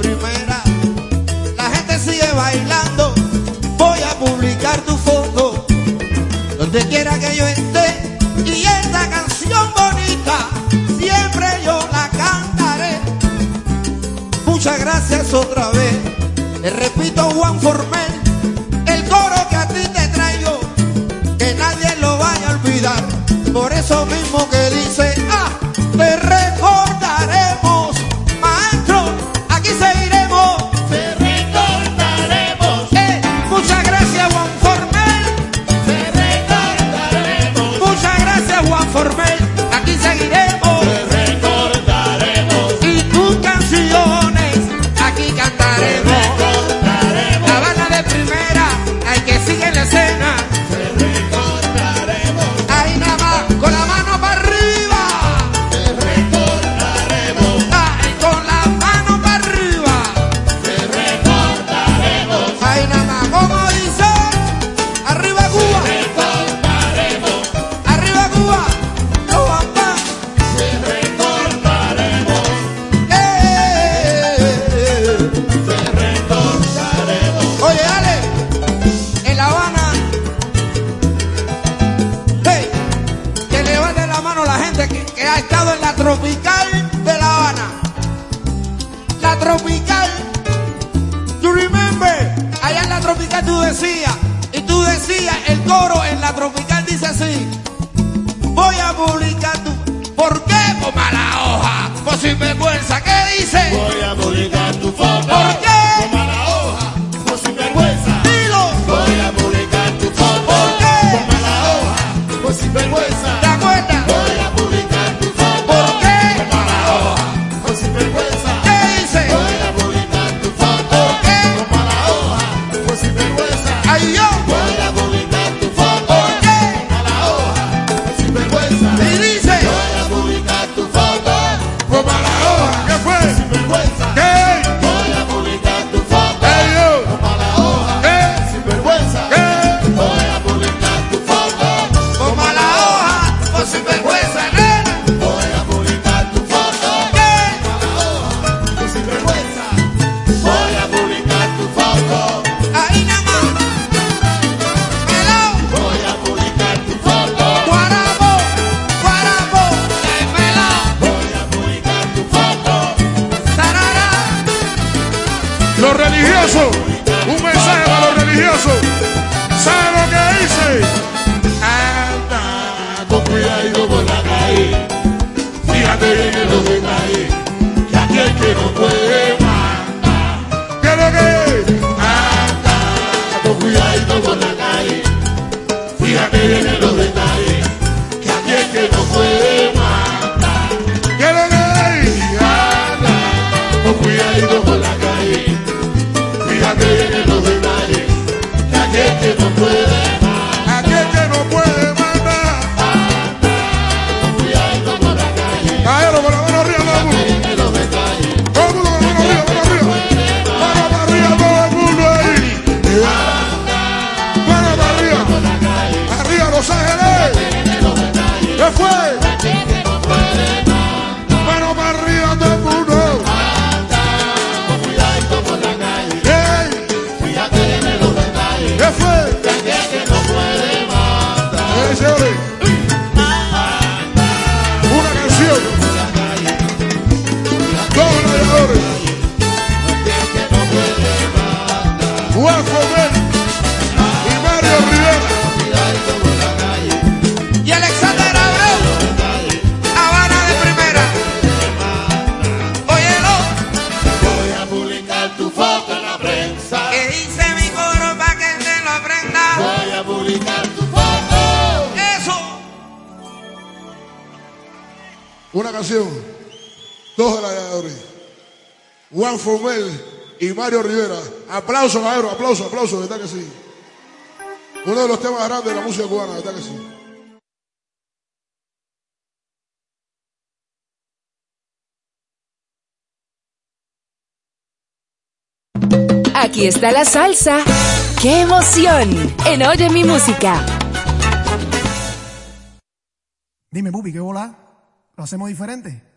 primera. La gente sigue bailando. Voy a publicar tu foto donde quiera que yo esté. Y esta canción bonita siempre yo la cantaré. Muchas gracias otra vez. Le repito, Juan Formel, el coro que a ti te traigo, que nadie lo vaya a olvidar. Por eso mismo que dice. está la salsa. ¡Qué emoción! En Oye mi música. Dime, Pupi, ¿qué bola? ¿Lo hacemos diferente?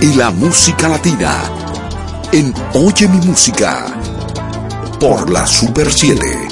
y la música latina en Oye mi música por la Super 7.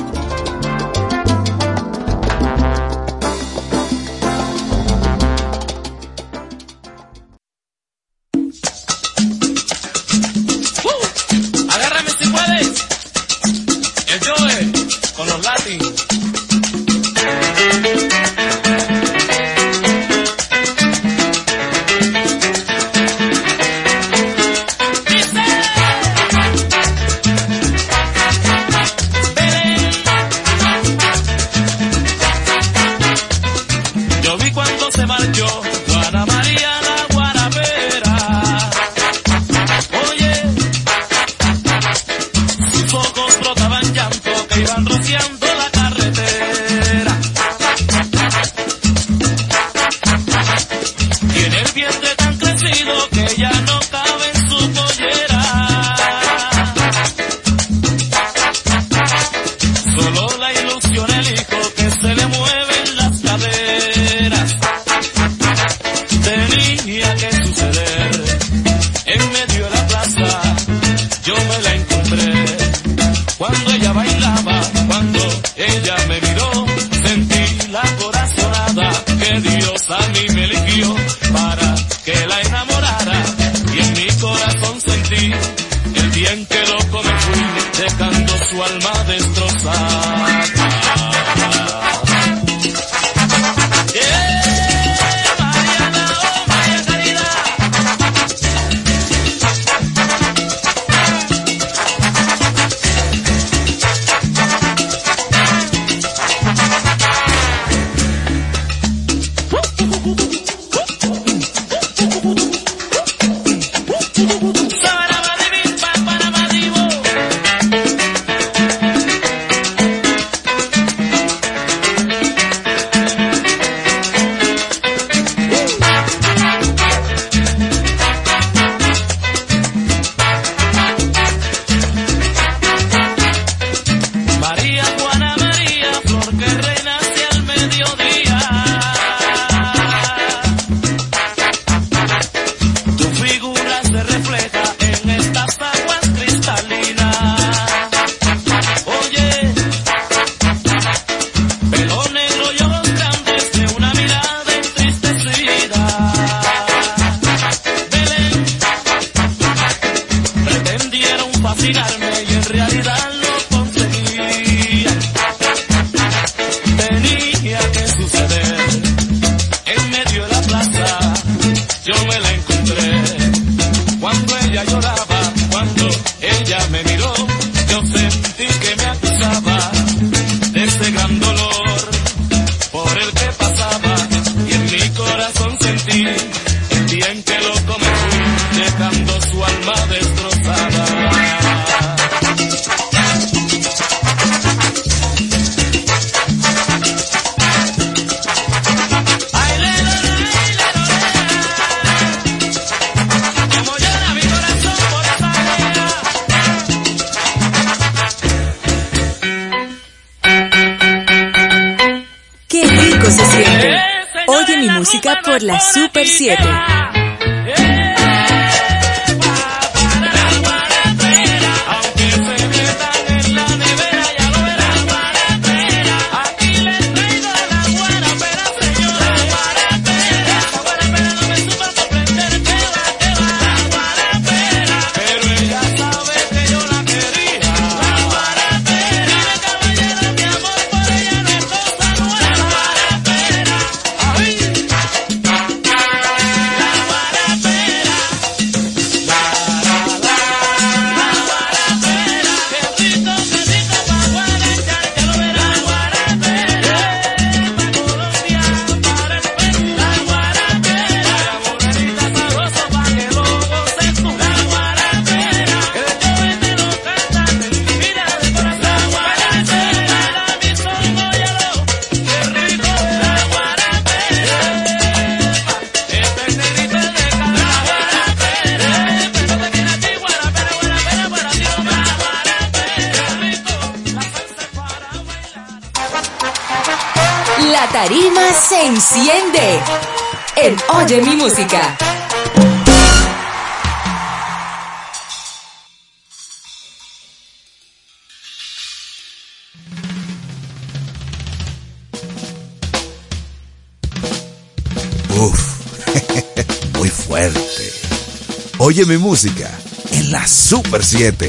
7.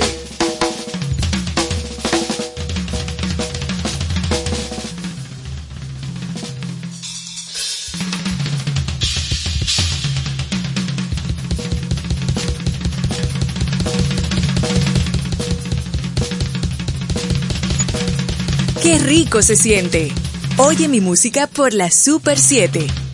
Qué rico se siente. Oye mi música por la Super 7.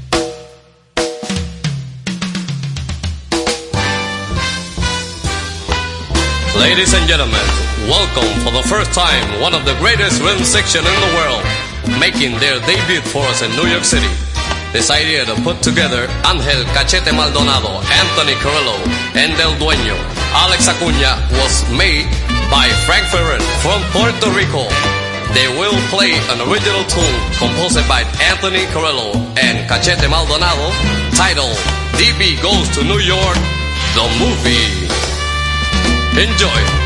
Ladies and gentlemen, welcome for the first time one of the greatest rhythm section in the world, making their debut for us in New York City. This idea to put together Angel Cachete Maldonado, Anthony Carrillo, and Del Dueño, Alex Acuña was made by Frank Ferrer from Puerto Rico. They will play an original tune composed by Anthony Carrillo and Cachete Maldonado titled DB Goes to New York, the movie. Enjoy.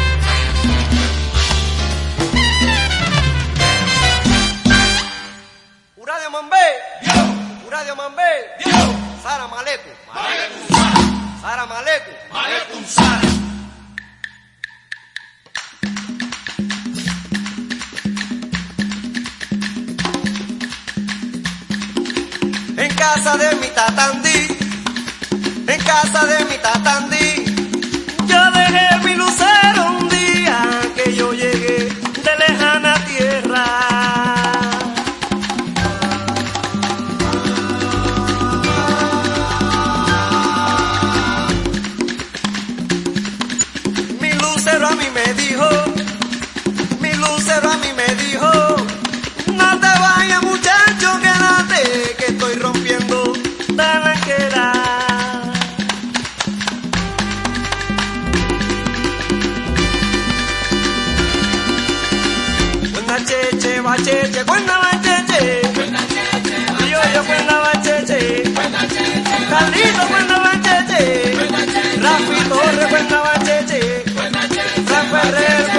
Ferrer.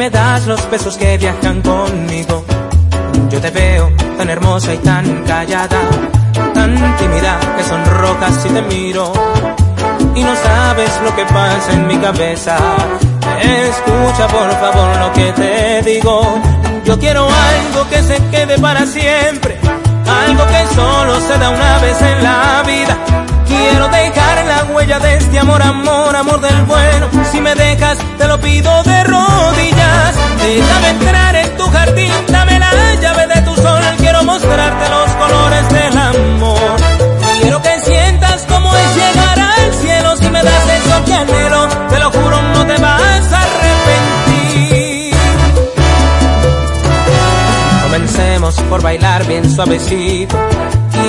Me das los besos que viajan conmigo. Yo te veo tan hermosa y tan callada, tan tímida que sonrojas si te miro y no sabes lo que pasa en mi cabeza. Escucha por favor lo que te digo. Yo quiero algo que se quede para siempre, algo que solo se da una vez en la vida. Quiero dejar la huella de este amor, amor, amor del bueno. Si me dejas, te lo pido de rodillas. Déjame entrar en tu jardín, dame la llave de tu sol. Quiero mostrarte los colores del amor. Quiero que sientas como es llegar al cielo. Si me das eso que anhelo, te lo juro, no te vas a arrepentir. Comencemos por bailar bien suavecito.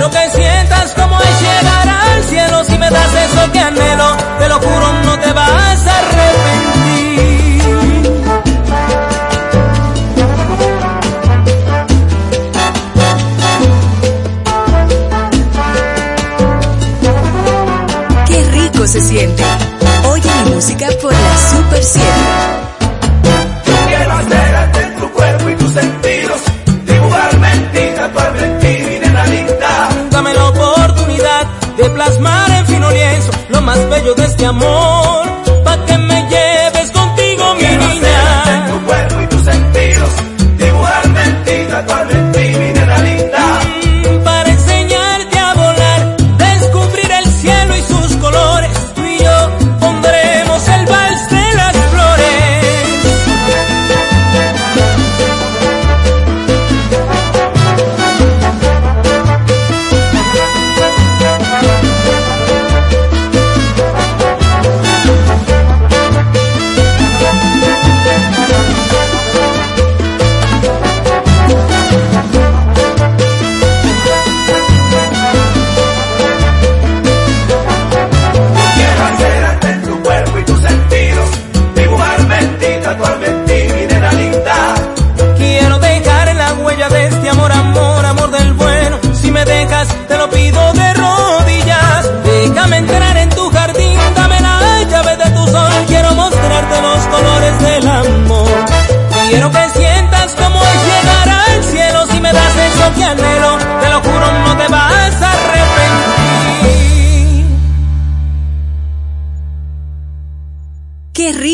Quiero que sientas como es llegar al cielo. Si me das eso que anhelo, te lo juro, no te vas a arrepentir. Qué rico se siente. Oye mi música por la Super 7. De plasmar en fino lienzo lo más bello de este amor.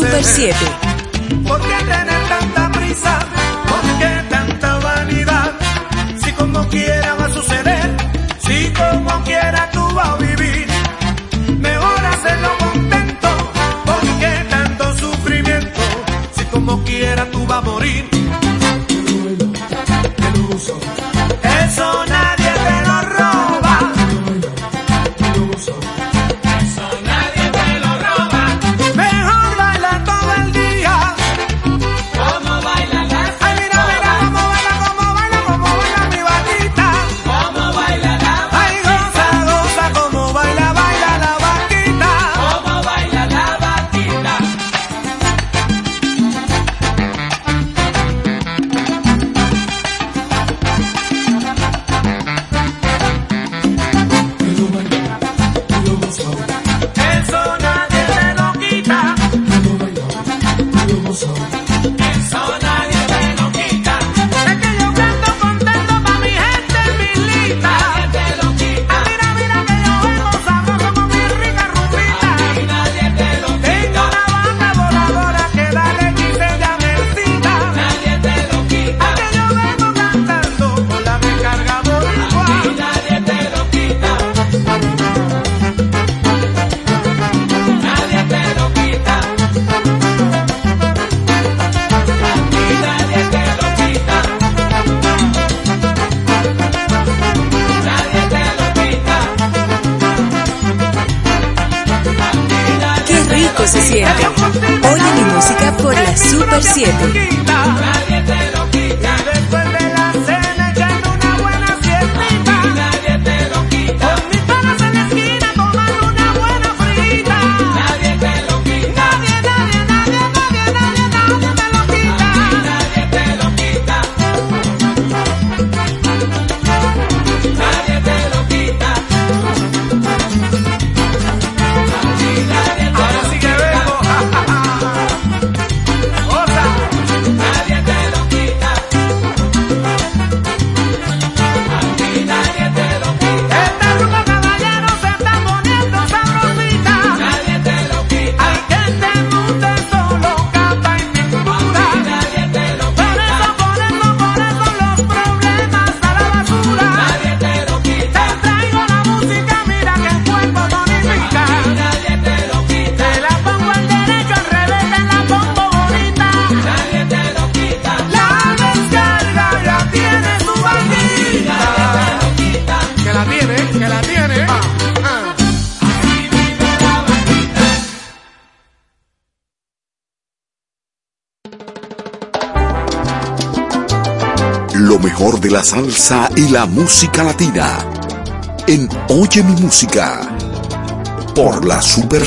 Super 7. la salsa y la música latina. En Oye mi música por la Super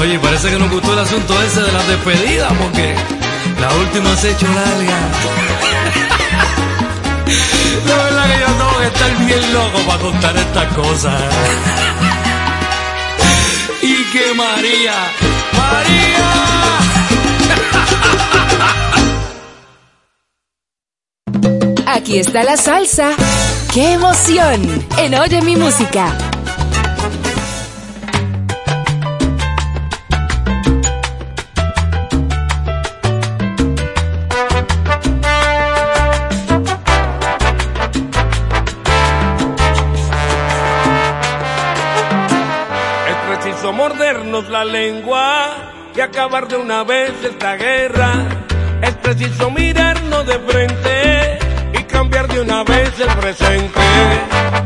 Oye, parece que nos gustó el asunto ese de las despedidas, porque la última se hecho larga. la verdad que yo tengo que estar bien loco para contar estas cosas. y que María, María. Aquí está la salsa. ¡Qué emoción! En Oye mi música. la lengua y acabar de una vez esta guerra. Es preciso mirarnos de frente y cambiar de una vez el presente.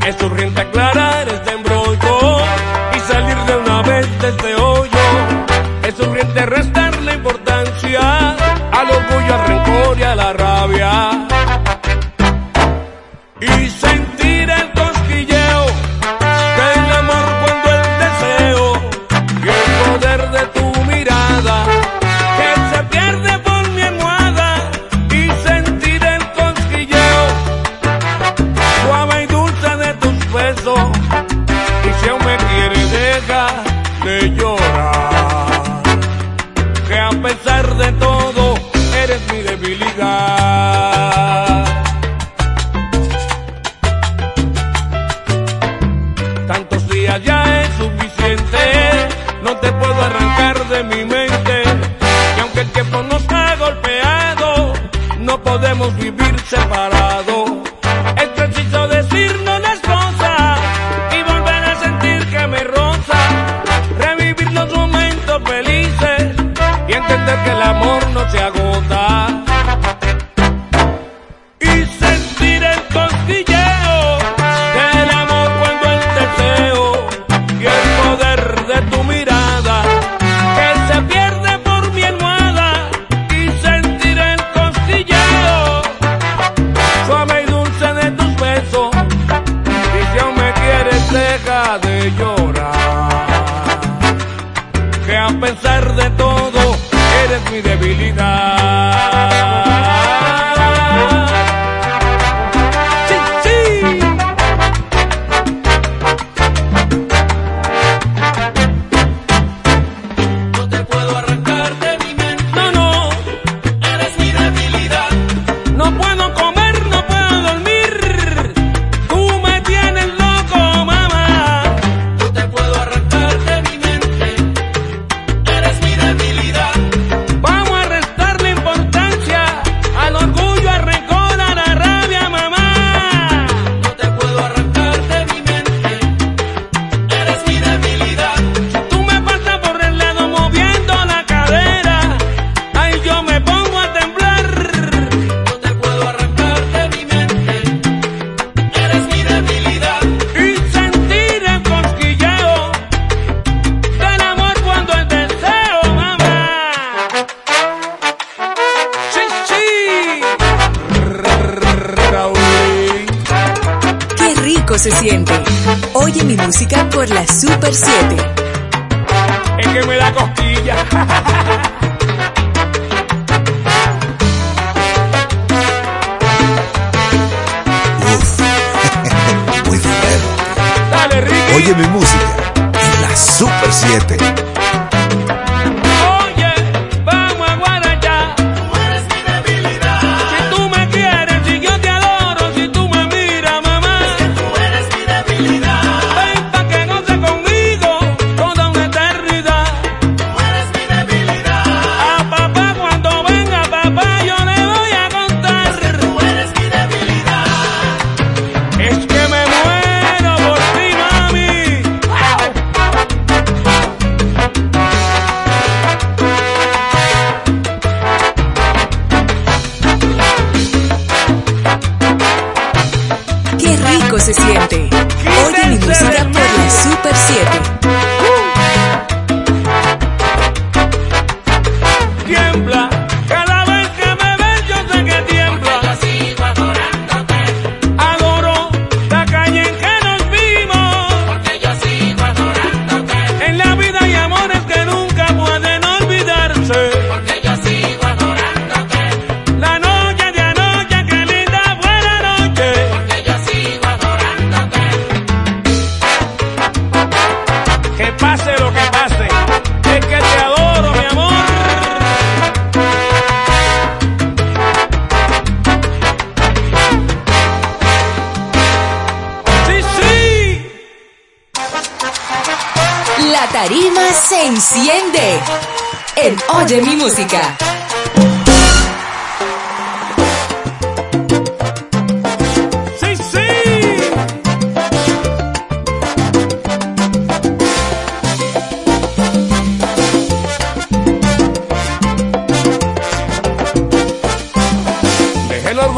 Es urgente aclarar este embrollo y salir de una vez de este hoyo. Es urgente restar la importancia al orgullo, al rencor y a la rabia. semana.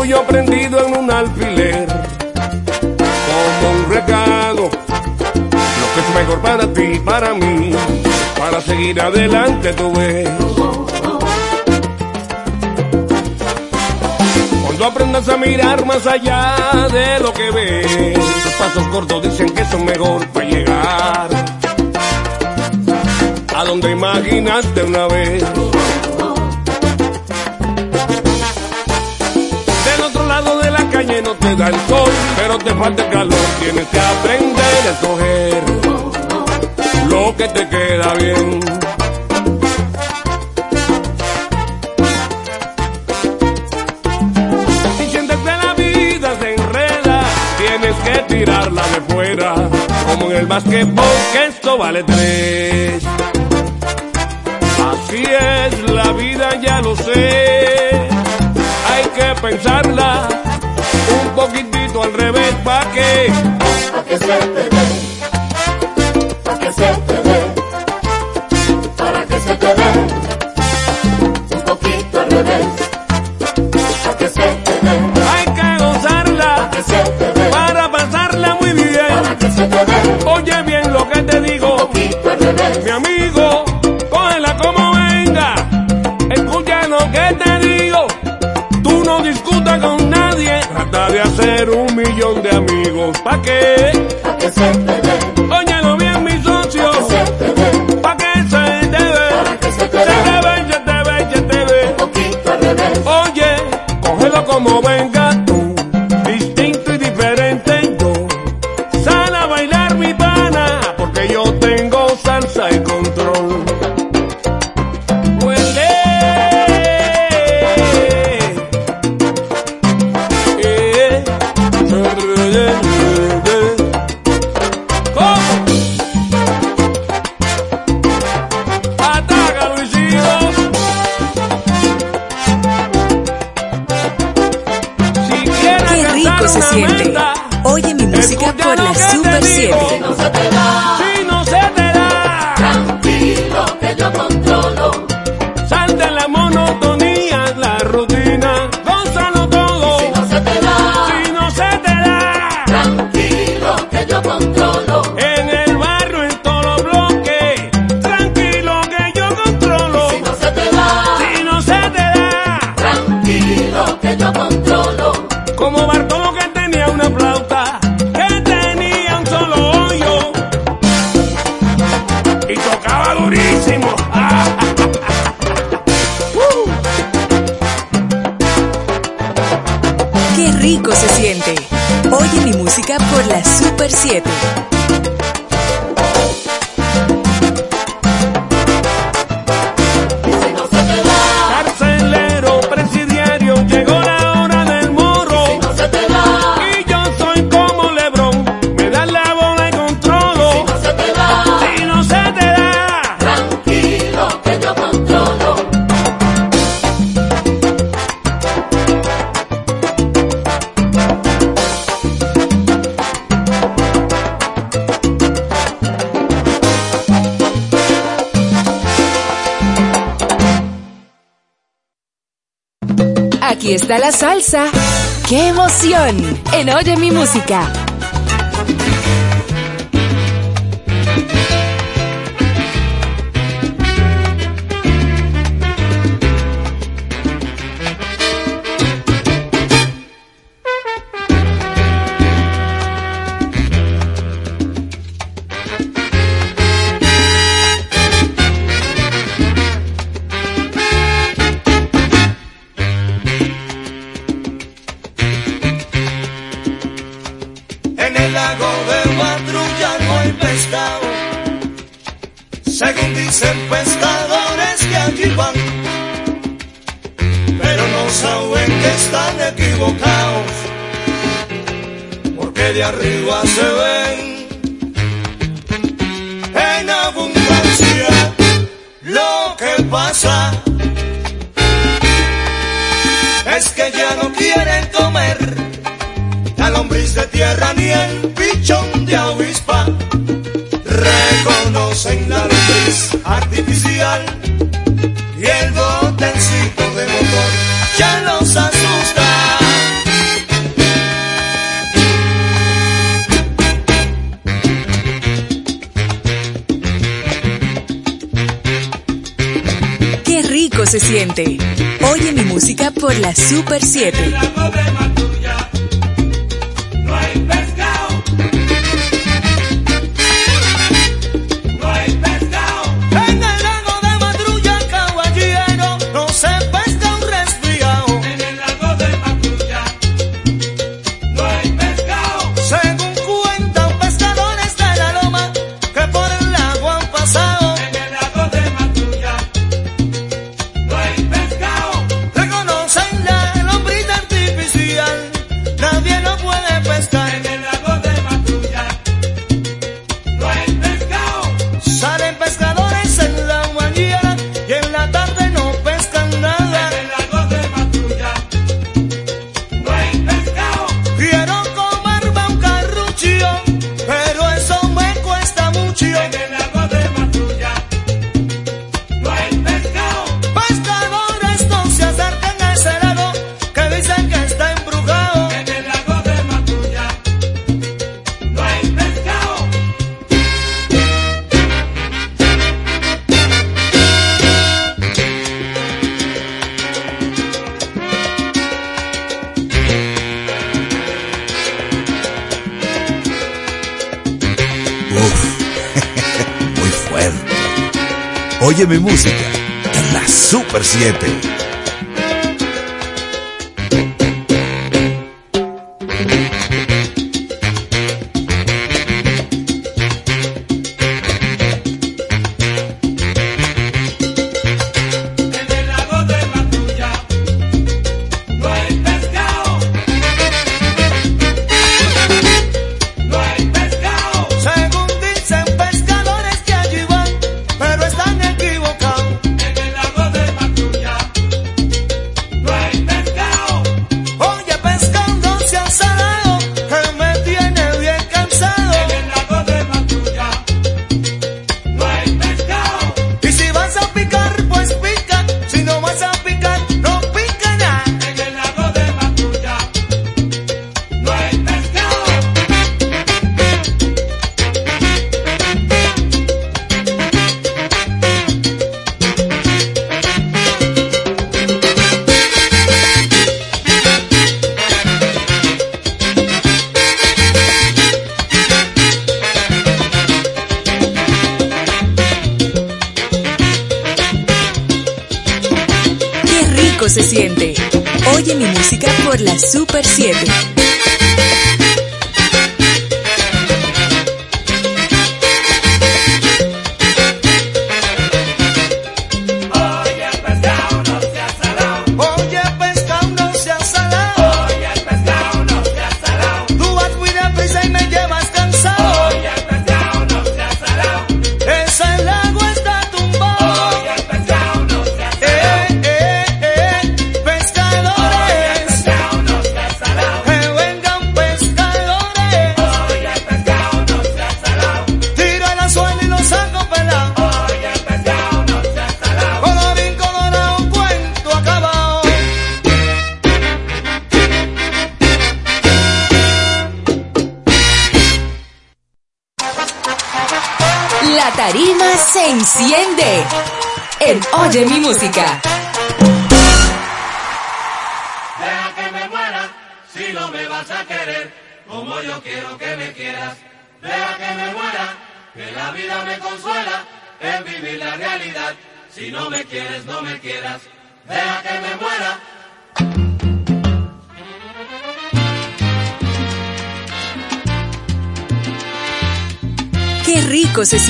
yo prendido en un alfiler. Como un recado, lo que es mejor para ti, para mí, para seguir adelante tú ves. Cuando aprendas a mirar más allá de lo que ves, los pasos cortos dicen que son mejor para llegar a donde imaginaste una vez. te da el sol, pero te falta el calor. Tienes que aprender a escoger lo que te queda bien. Si sientes que la vida se enreda, tienes que tirarla de fuera, como en el basquetbol, que esto vale tres. Así es, la vida ya lo sé, hay que pensarla poquitito al revés, ¿pa' qué? Pa' que se te ve, pa' que se te hacer un millón de amigos. ¿Pa' qué? La salsa. ¡Qué emoción! En Oye mi música. 7 Oye mi música en la Super 7.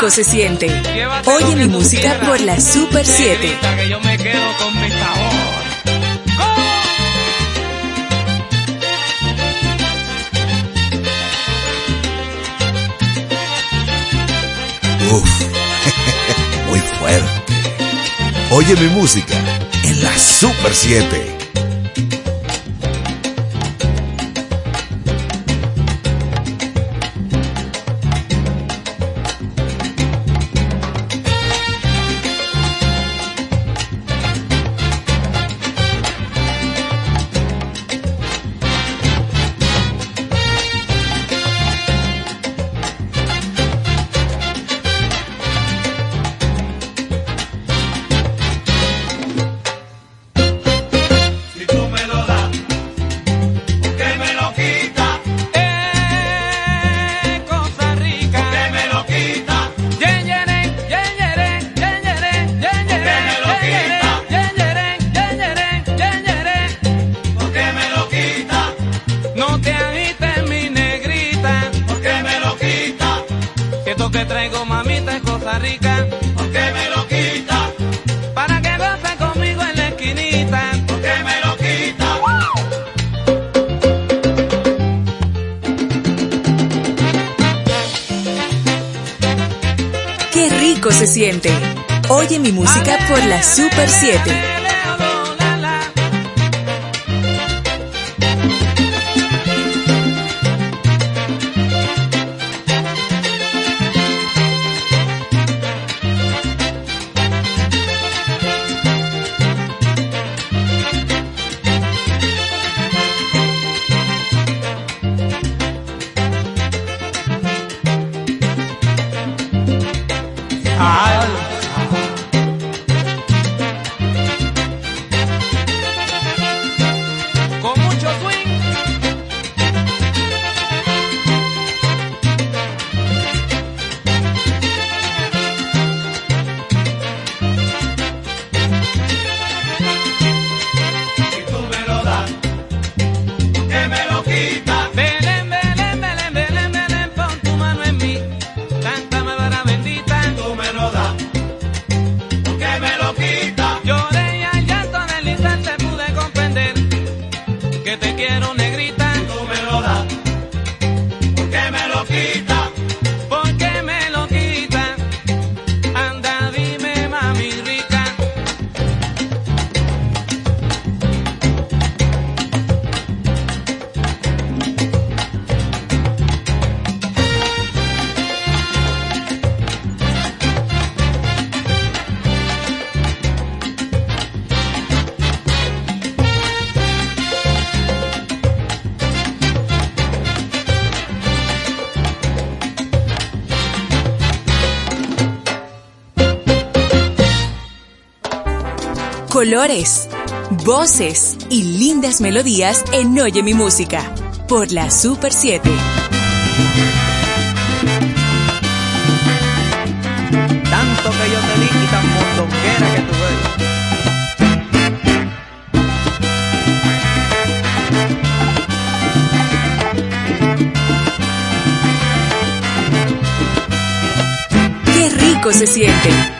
rico se siente. Oye mi música por la Super 7. Uf, muy fuerte. Oye mi música en la Super 7. colores, voces y lindas melodías en Oye mi música por la Super 7. Tanto que yo te di y tan montonquera que tú eres. se siente.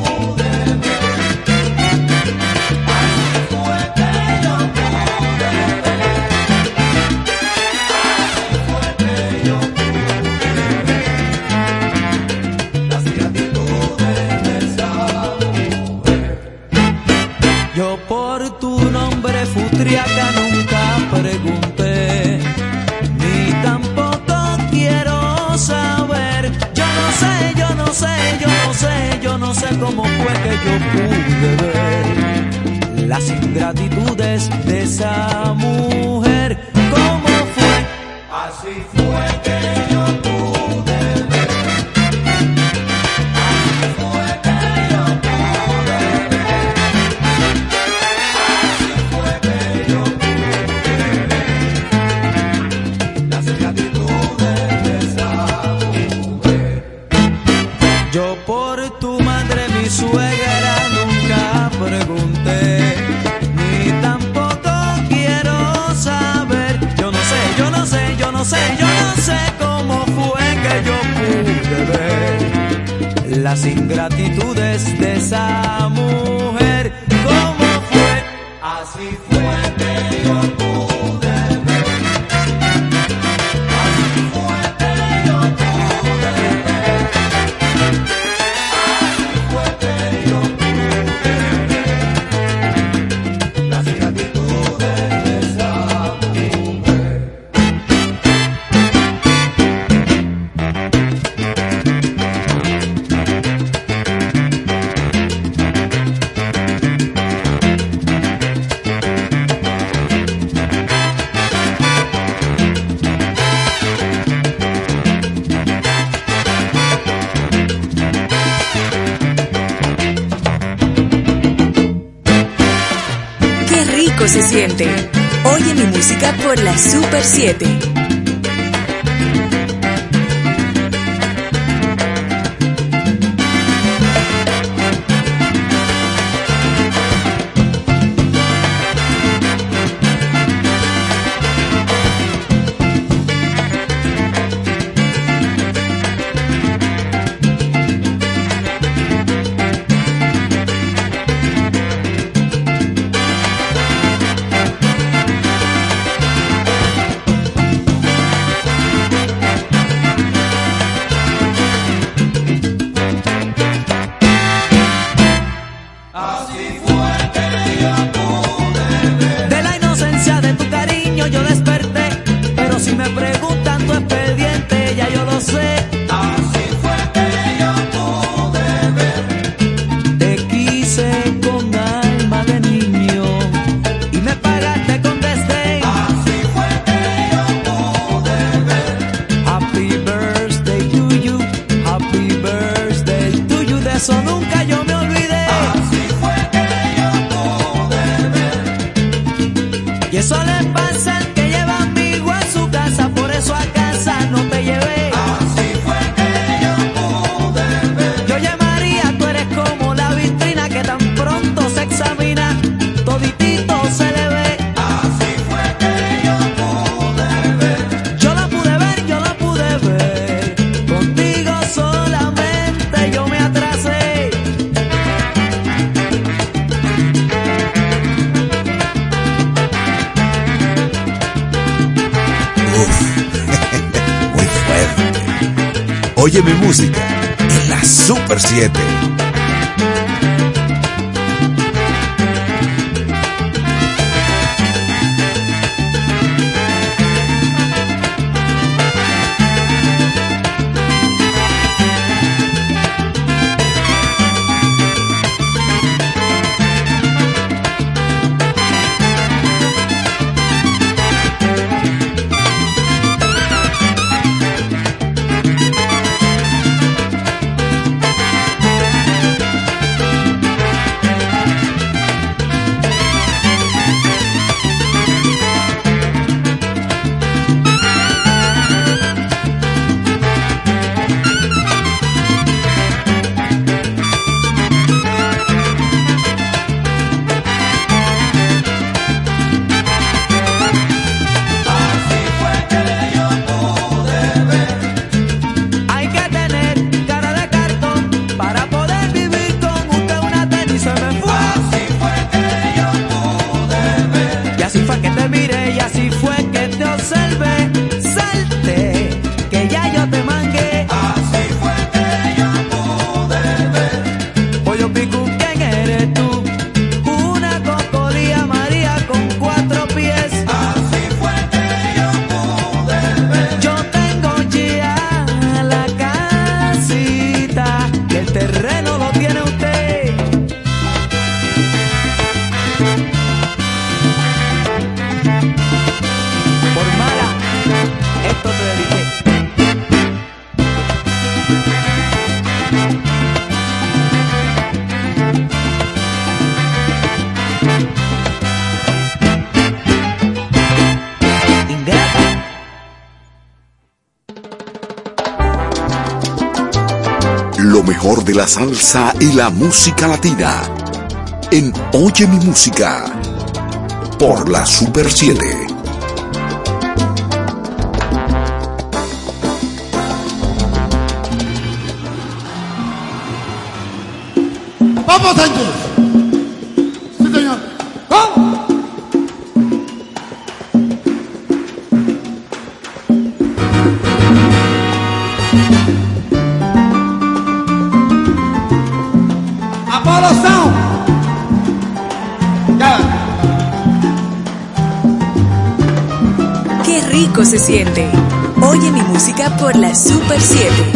Gratitudes de Por la Super 7. la salsa y la música latina en Oye mi música por la Super 7. Por la Super 7.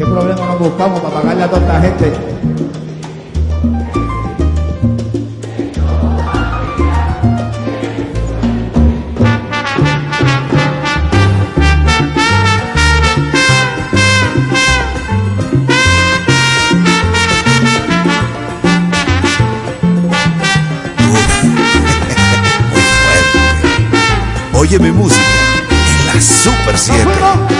¿Qué problema nos buscamos para pagarle a toda esta gente? Oye mi música en la Super 7.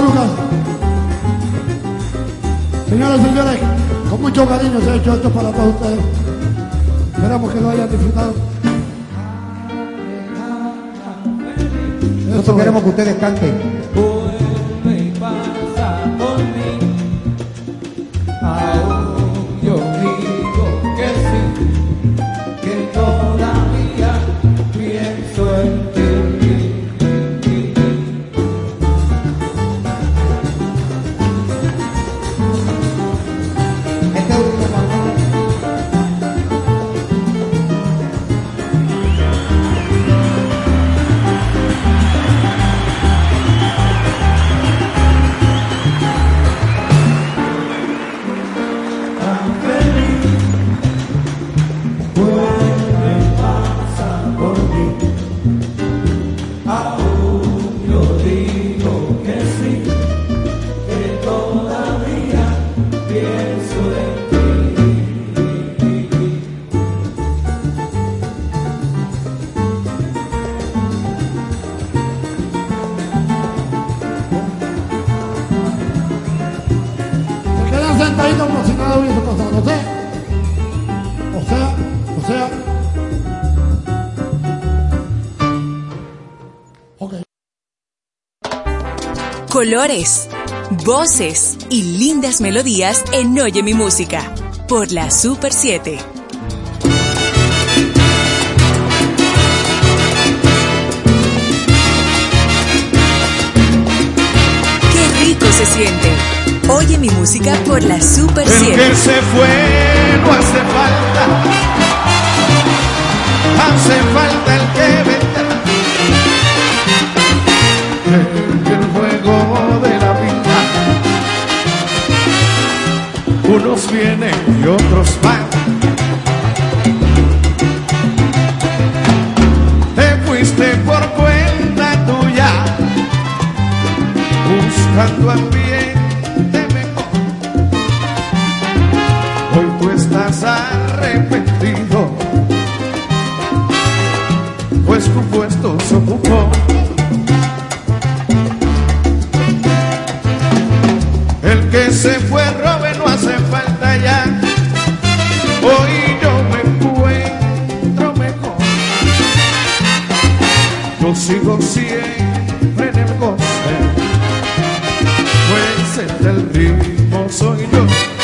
Lucas. Señoras y señores, con mucho cariño se ha hecho esto para todos ustedes. Esperamos que lo hayan disfrutado. Nosotros queremos que ustedes canten. Colores, voces y lindas melodías en Oye mi música por la Super 7. Qué rico se siente. Oye mi música por la Super El 7. que se fue no hace falta, hace falta unos vienen y otros van. Te fuiste por cuenta tuya, buscando ambiente mejor. Hoy tú estás arrepentido, pues tu puesto se ocupó. El que se fue ya. Hoy yo me encuentro mejor. Yo sigo siempre en el goce, pues el del ritmo soy yo.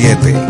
7.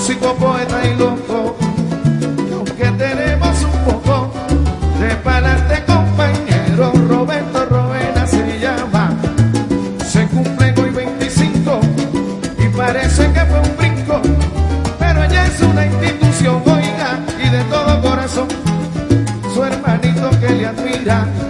psicopoeta y loco, que tenemos un poco, prepárate compañero, Roberto Roena se llama, se cumple hoy 25 y parece que fue un brinco, pero ella es una institución, oiga, y de todo corazón, su hermanito que le admira.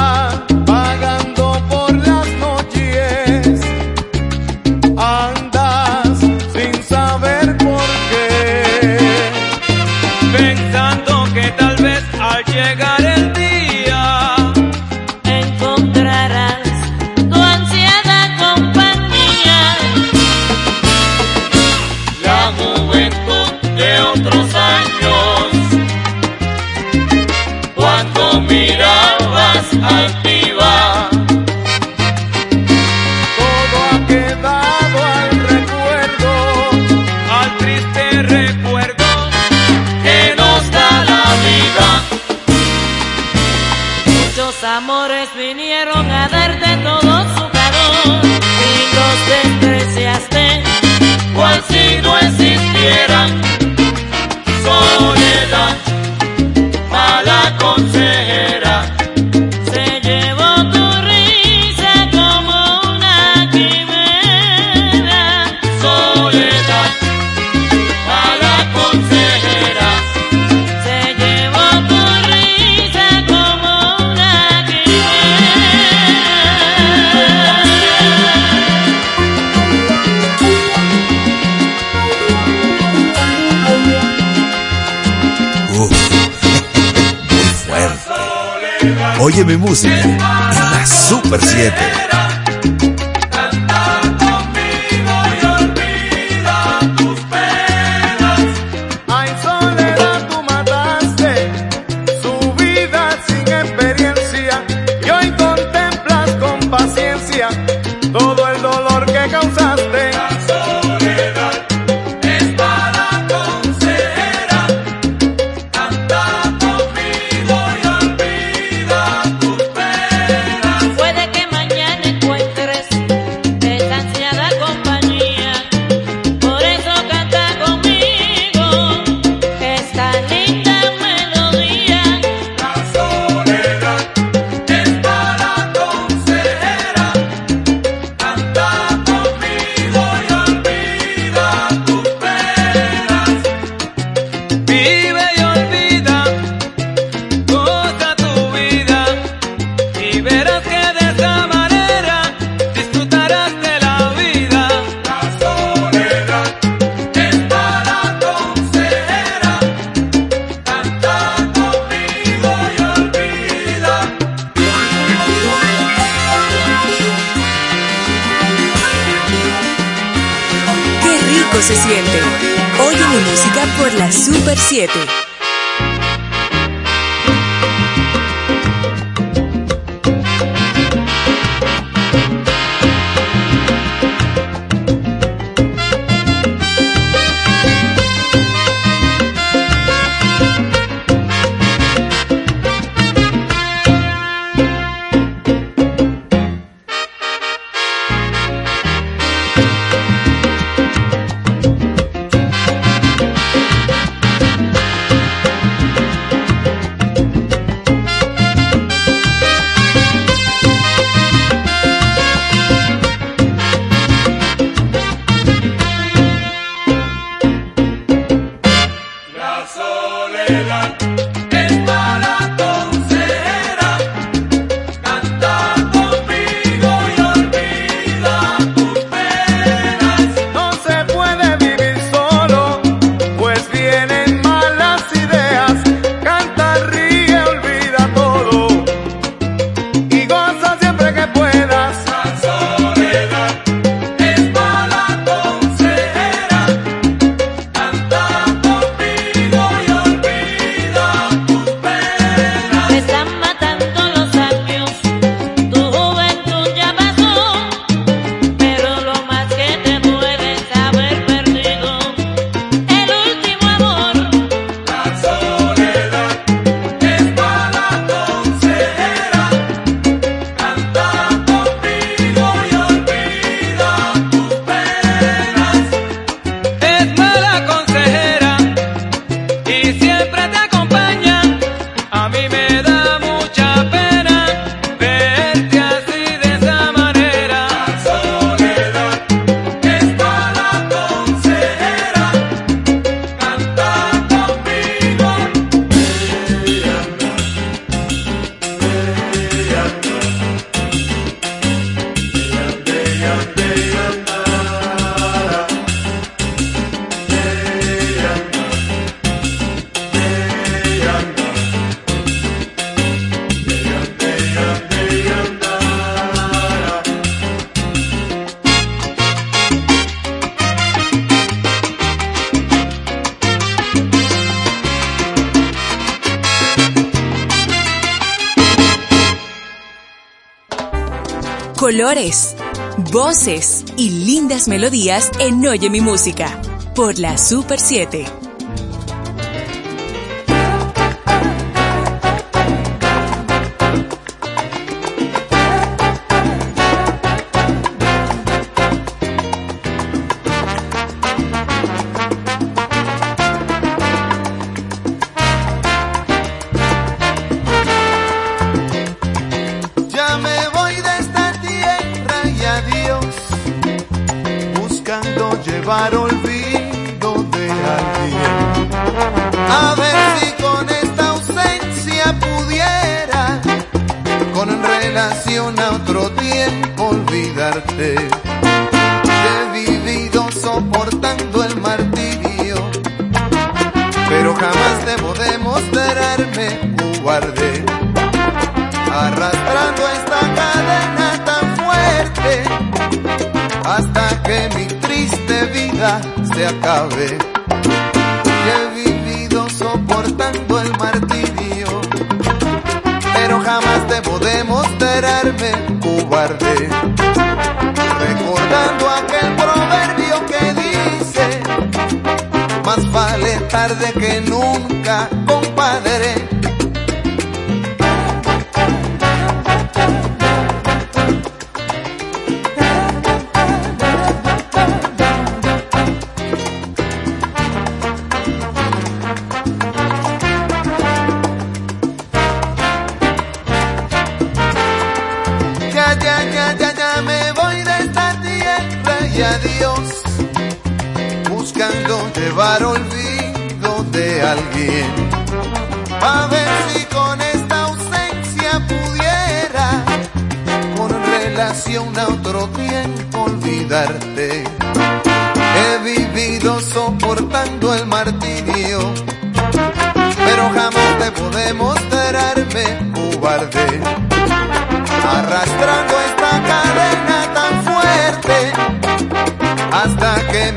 Melodías en Oye mi música por la Super 7.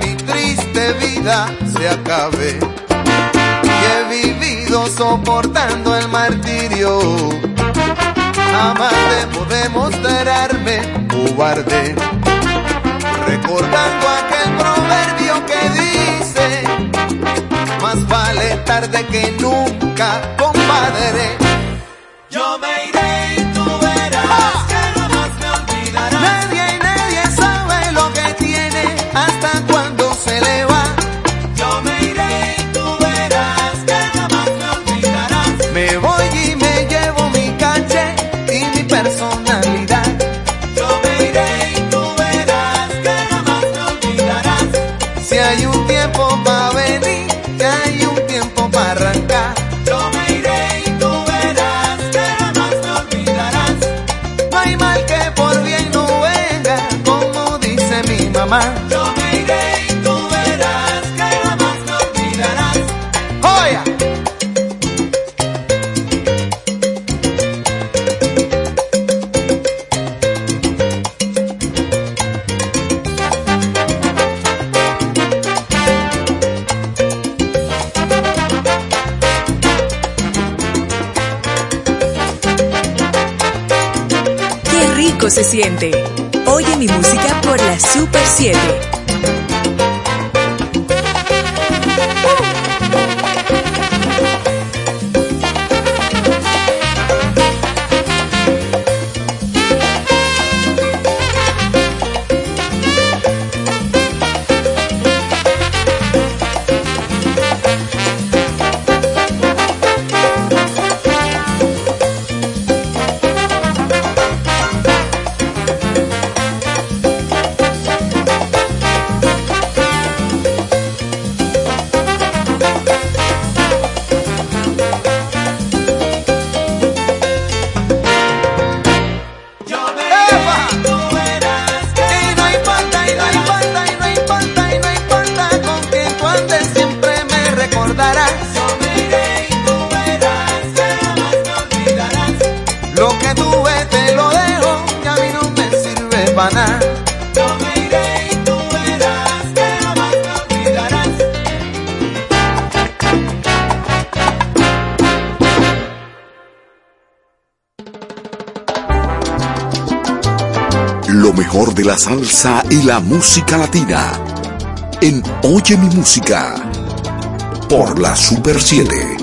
mi triste vida se acabe. Y he vivido soportando el martirio. Jamás debo demostrarme cobarde. Recordando aquel proverbio que dice, más vale tarde que nunca, compadre. Yo me 7 salsa y la música latina en Oye mi música por la Super 7.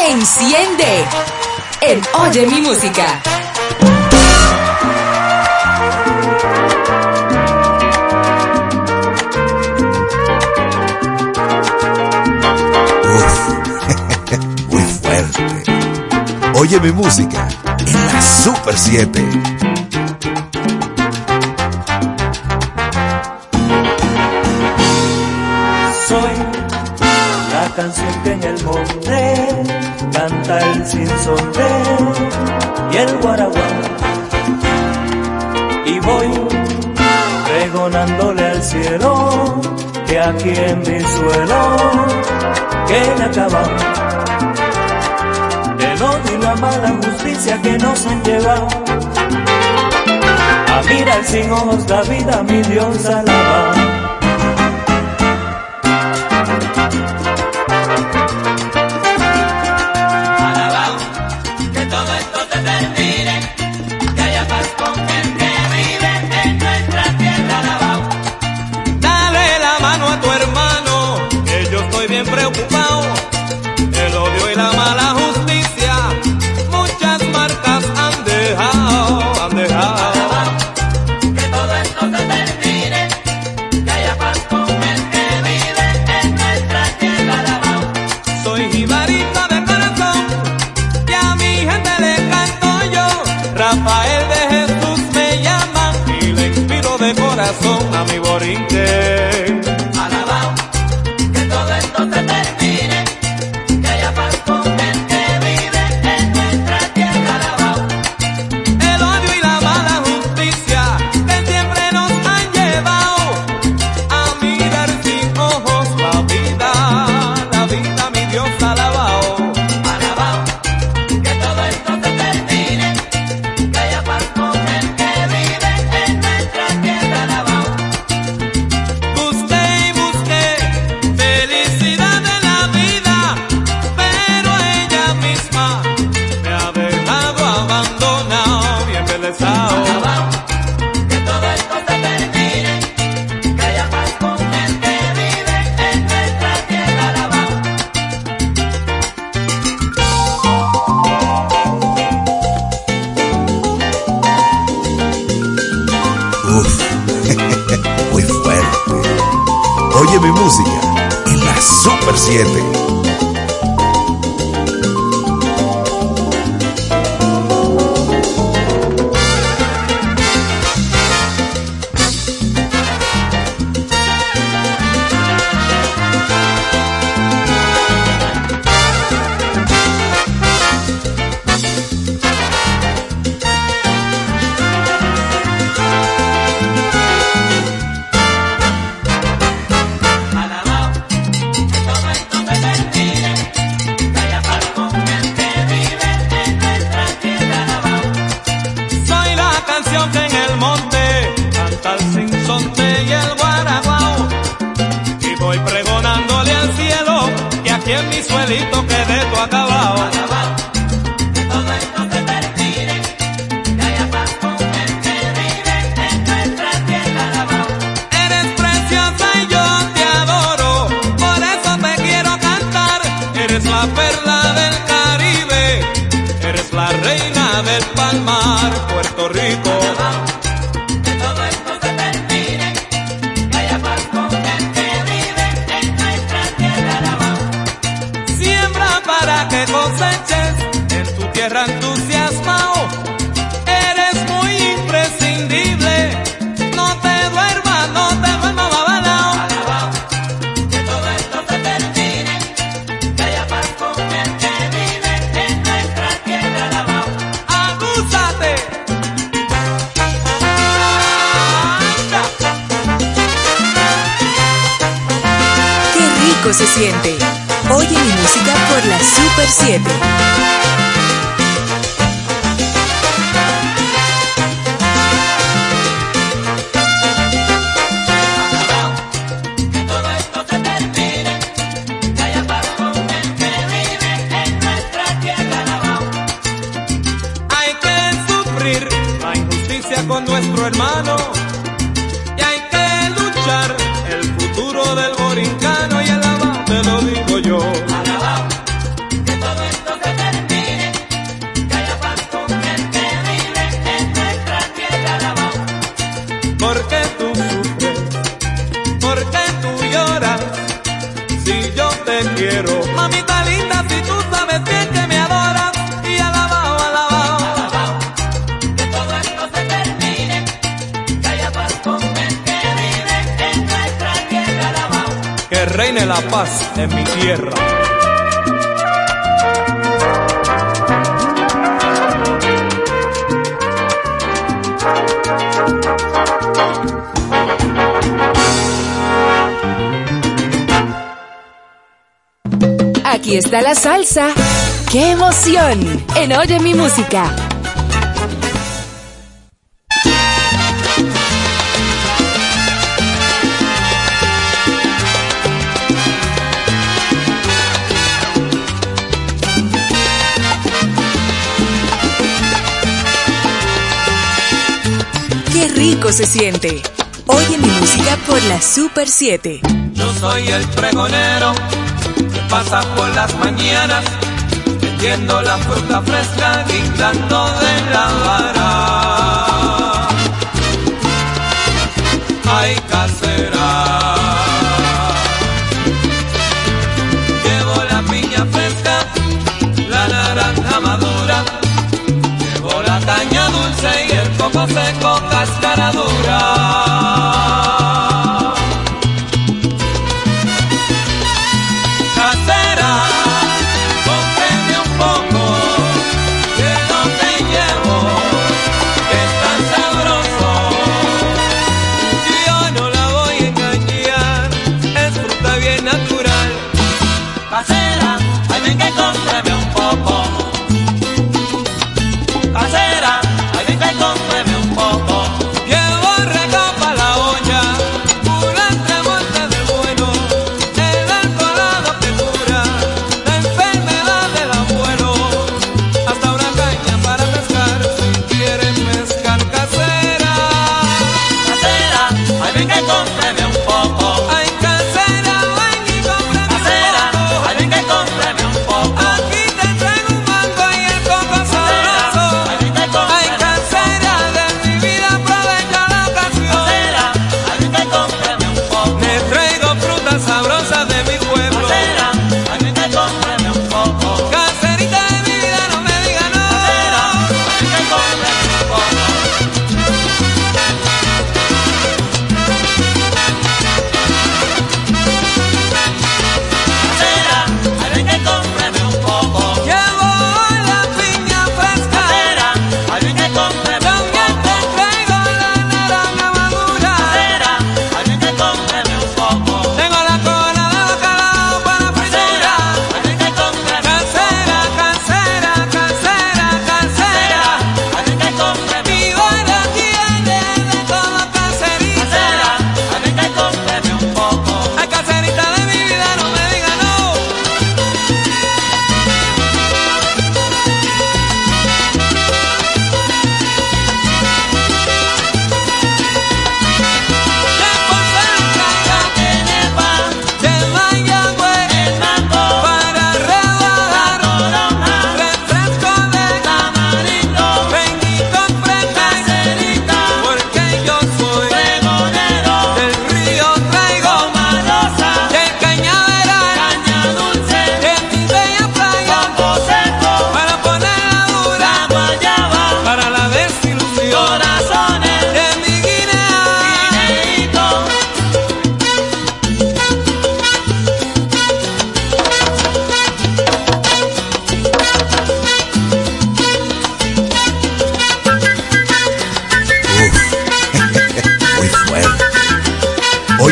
se enciende en Oye mi música. Uf, muy fuerte. Oye mi música en la Super 7. sin sombrero y el guaraguá. Y voy pregonándole al cielo que aquí en mi suelo queda acabado. El odio y la mala justicia que nos han llevado. A mirar sin ojos la vida, mi Dios alabado. sinsonte y el guaraguao. Y voy pregonándole al cielo que aquí en mi suelito quede tu acabado. ¡Qué emoción! En Oye mi música. Qué rico se siente. Oye mi música por la Super 7. Yo soy el pregonero que pasa por las mañanas sintiendo la fruta fresca dictando de la vara. Ay, casera. Llevo la piña fresca, la naranja madura. Llevo la caña dulce y el coco seco, cáscara dura.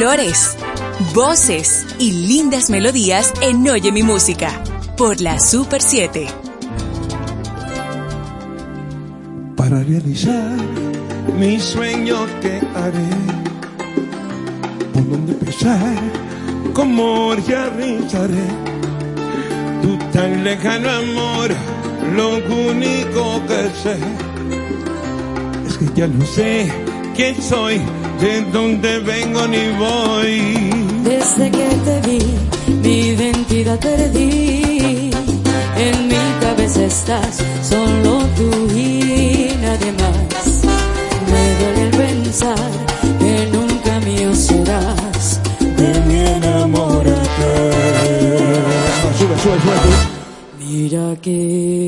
colores, voces y lindas melodías en Oye mi música por la Super 7. Para realizar mi sueño que haré, por dónde empezar, cómo realizaré tu tan lejano amor, lo único que sé es que ya no sé quién soy de donde vengo ni voy. Desde que te vi, mi identidad perdí. En mi cabeza estás, solo tú y nadie más. Me duele el pensar que nunca mío serás. De mi enamórate. Mira que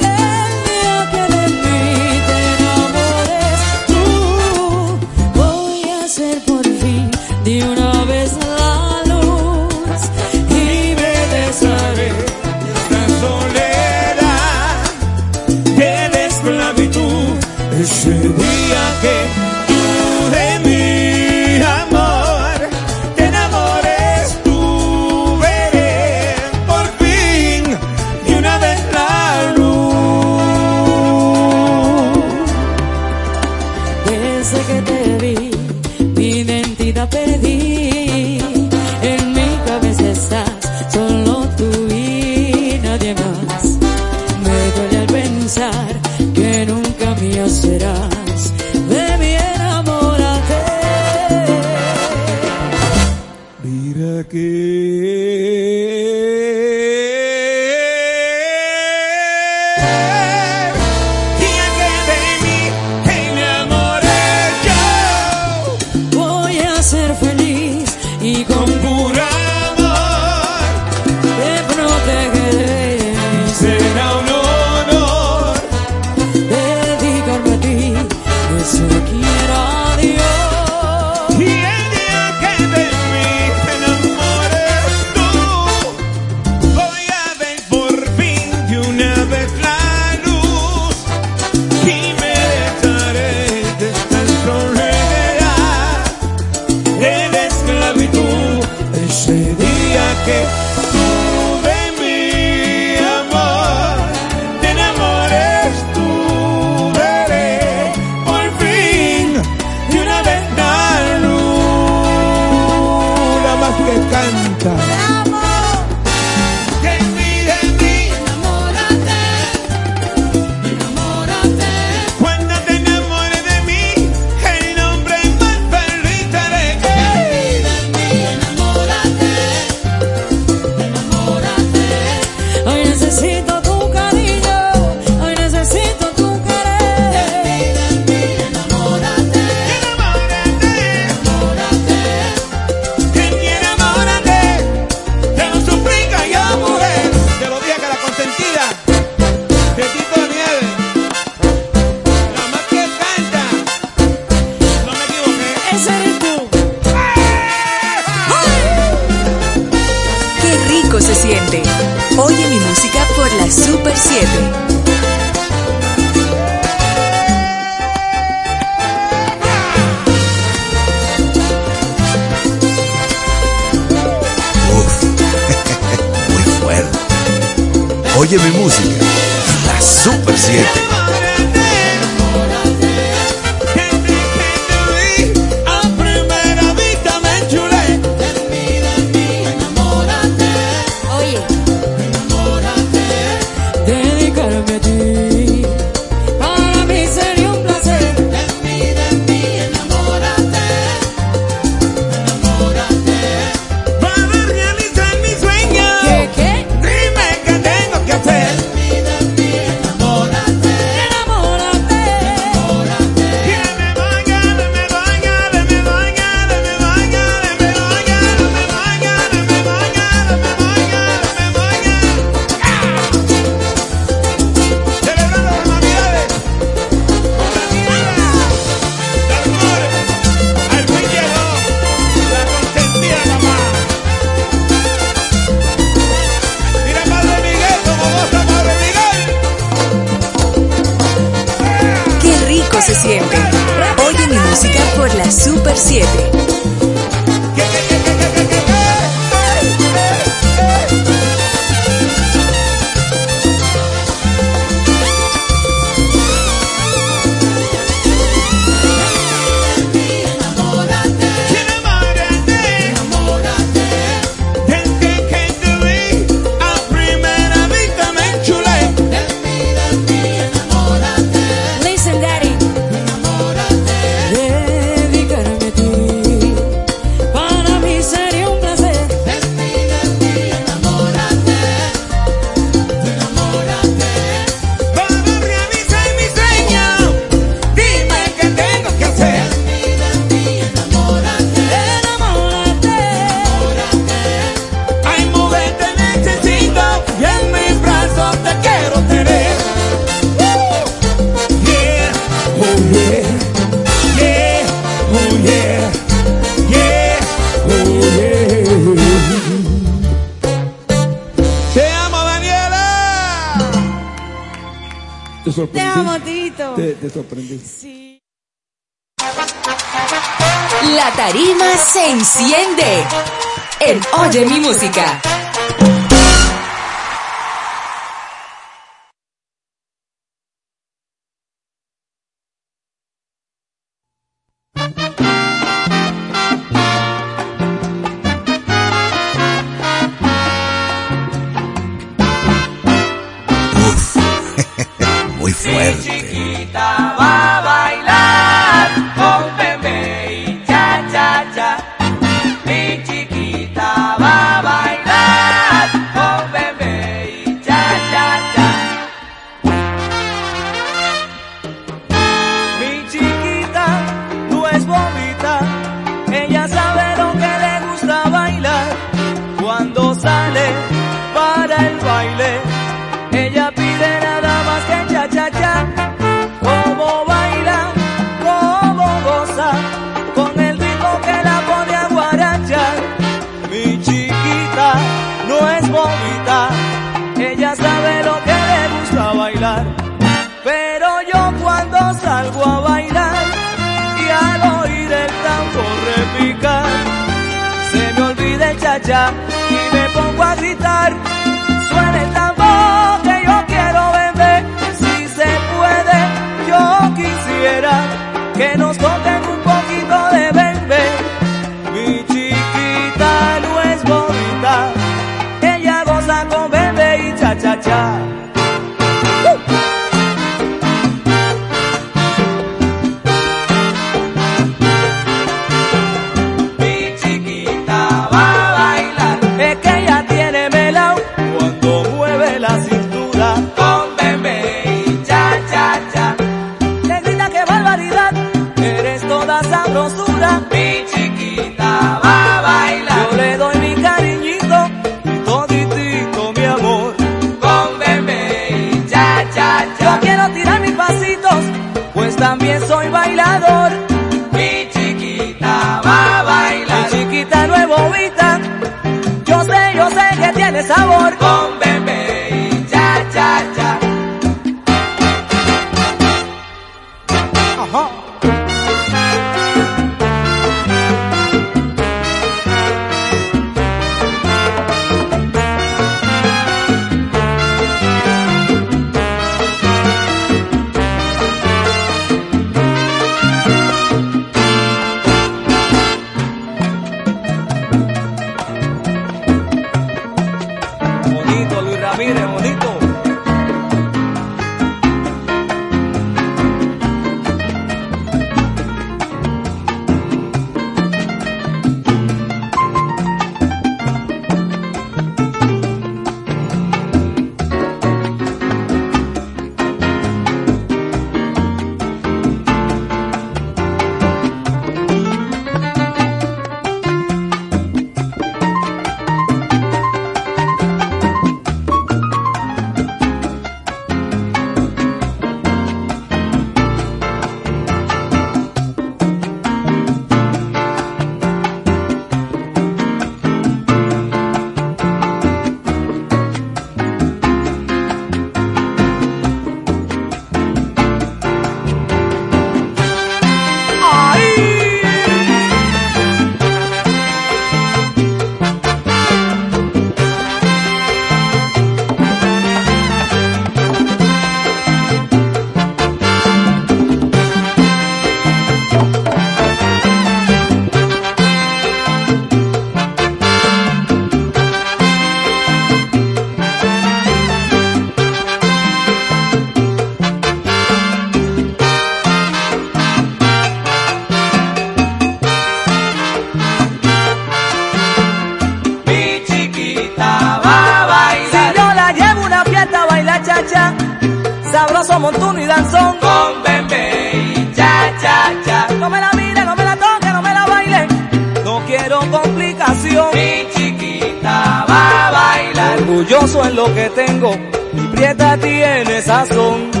tiene sazón.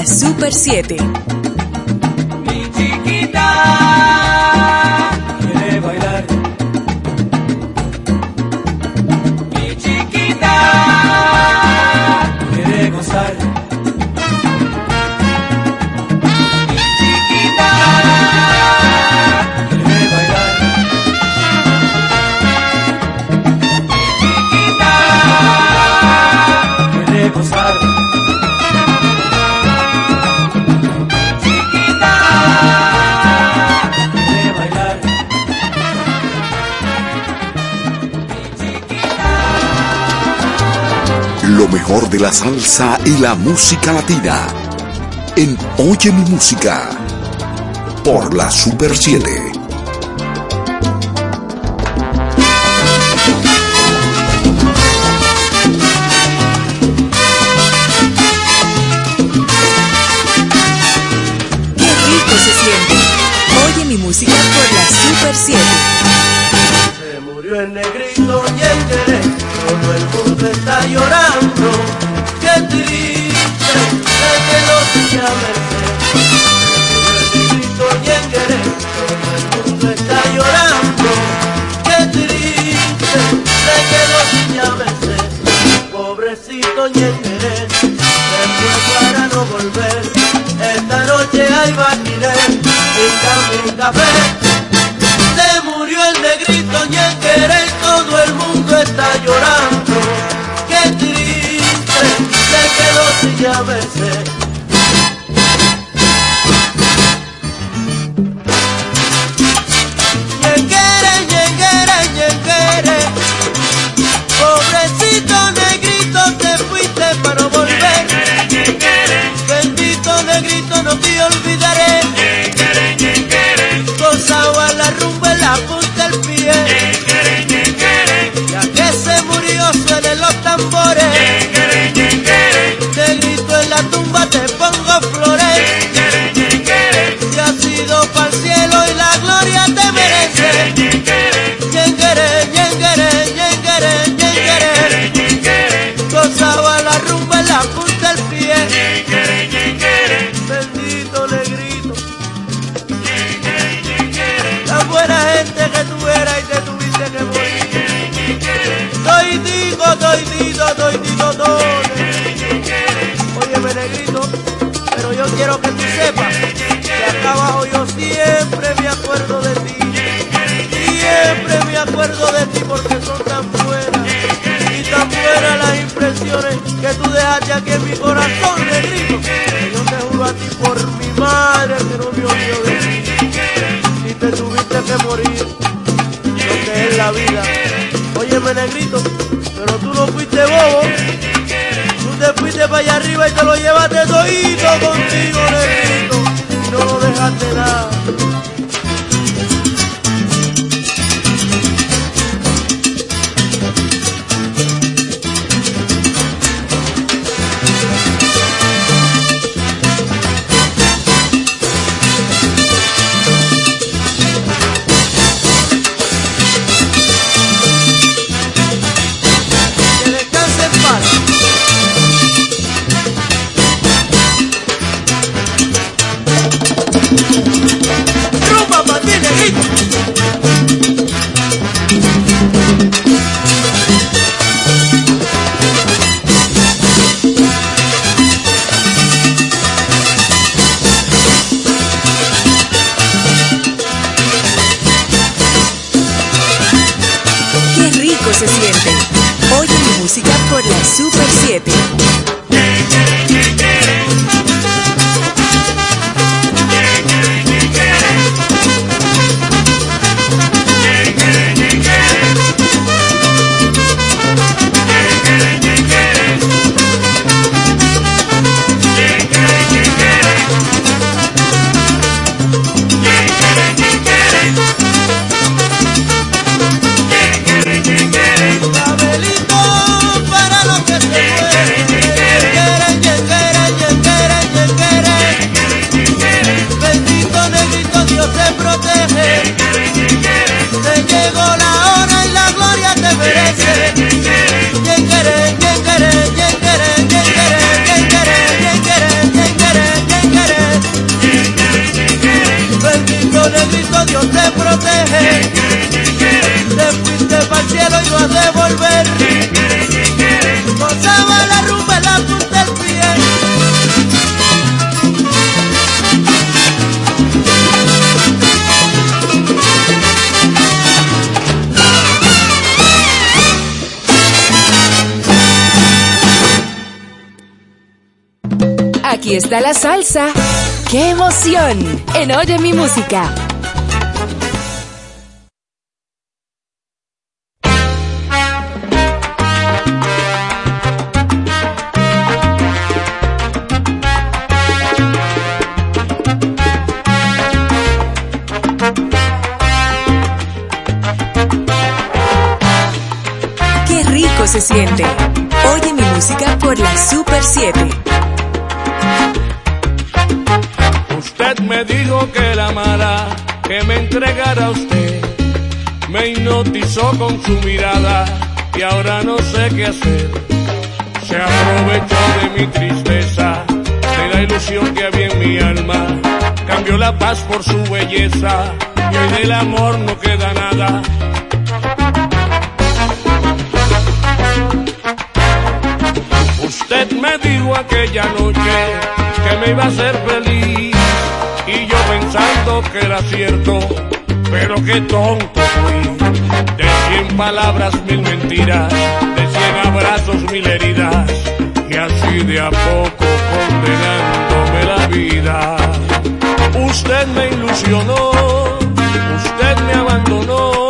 la Super 7. la salsa y la música latina en Oye mi música por la Super 7. Está la salsa. ¡Qué emoción! En Oye mi música. Con su mirada y ahora no sé qué hacer. Se aprovechó de mi tristeza, de la ilusión que había en mi alma. Cambió la paz por su belleza y hoy del amor no queda nada. Usted me dijo aquella noche que me iba a hacer feliz y yo pensando que era cierto, pero qué tonto fui. De cien palabras mil mentiras, de cien abrazos mil heridas y así de a poco condenándome la vida. Usted me ilusionó, usted me abandonó,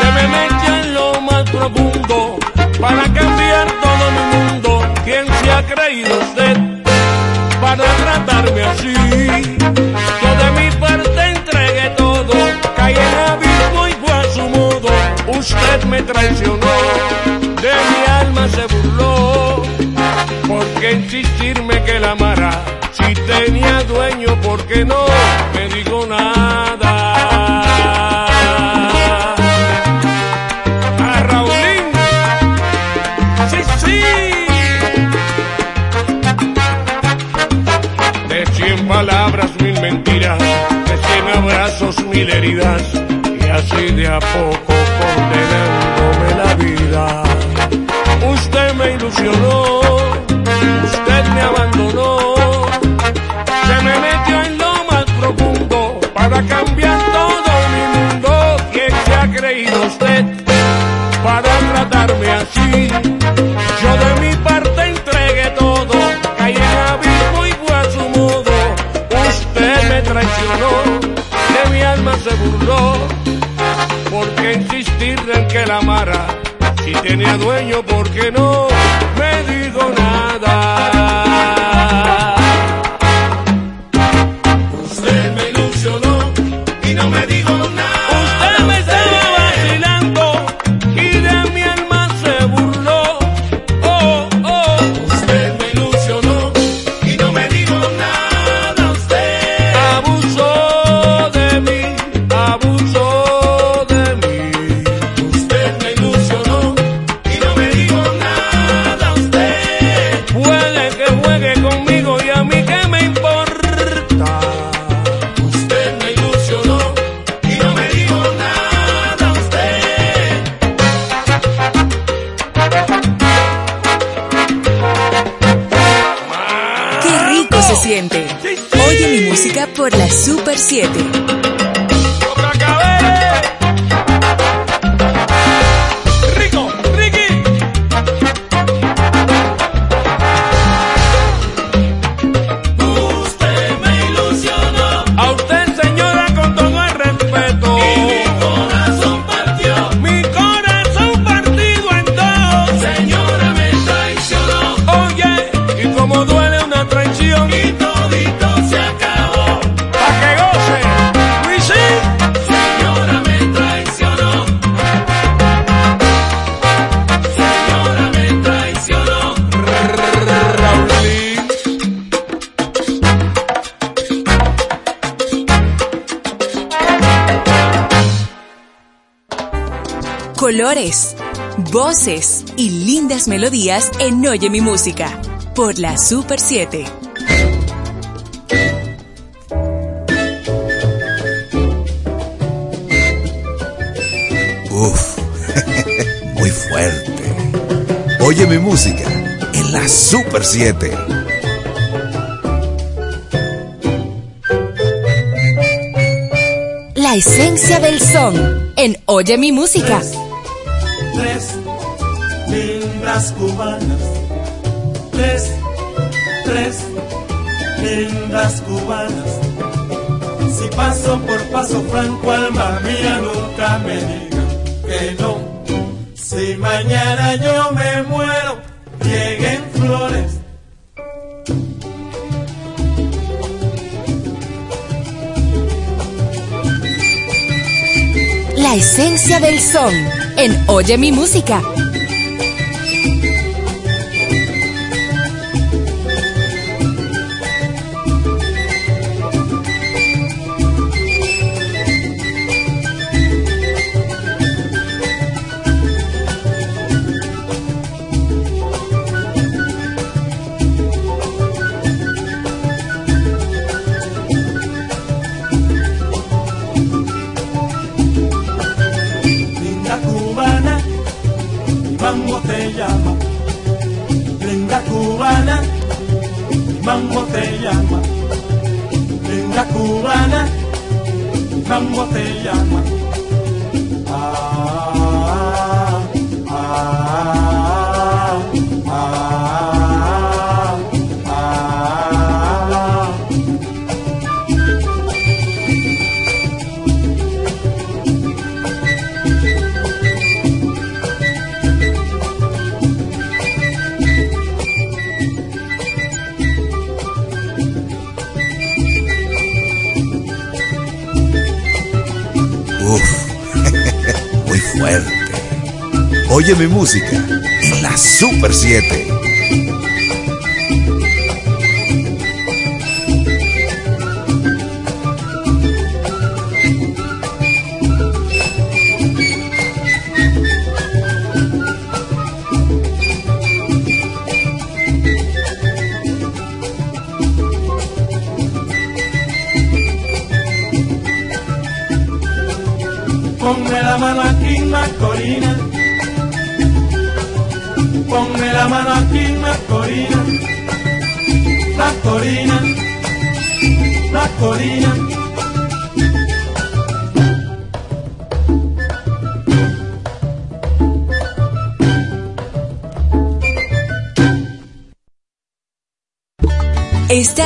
se me metió en lo más profundo para cambiar todo mi mundo. ¿Quién se ha creído me traicionó, de mi alma se burló. ¿Por qué insistirme que la amara? Si tenía dueño, ¿por qué no me dijo nada? A Raulín, sí, sí. De cien palabras, mil mentiras, de cien abrazos, mil heridas, y así de a poco condenándome Yo de mi parte entregué todo, caí abismo y fue a su modo. Usted me traicionó, de mi alma se burló. ¿Por qué insistir en que la amara? Si tenía dueño, ¿por qué no Voces y lindas melodías en Oye mi música por la Super 7. Uf, muy fuerte. Oye mi música en la Super 7. La esencia del son en Oye mi música. Tres lindas cubanas. Tres, tres lindas cubanas. Si paso por paso franco, alma mía, nunca me digan que no. Si mañana yo me muero, lleguen flores. La esencia del son en Oye mi música. Música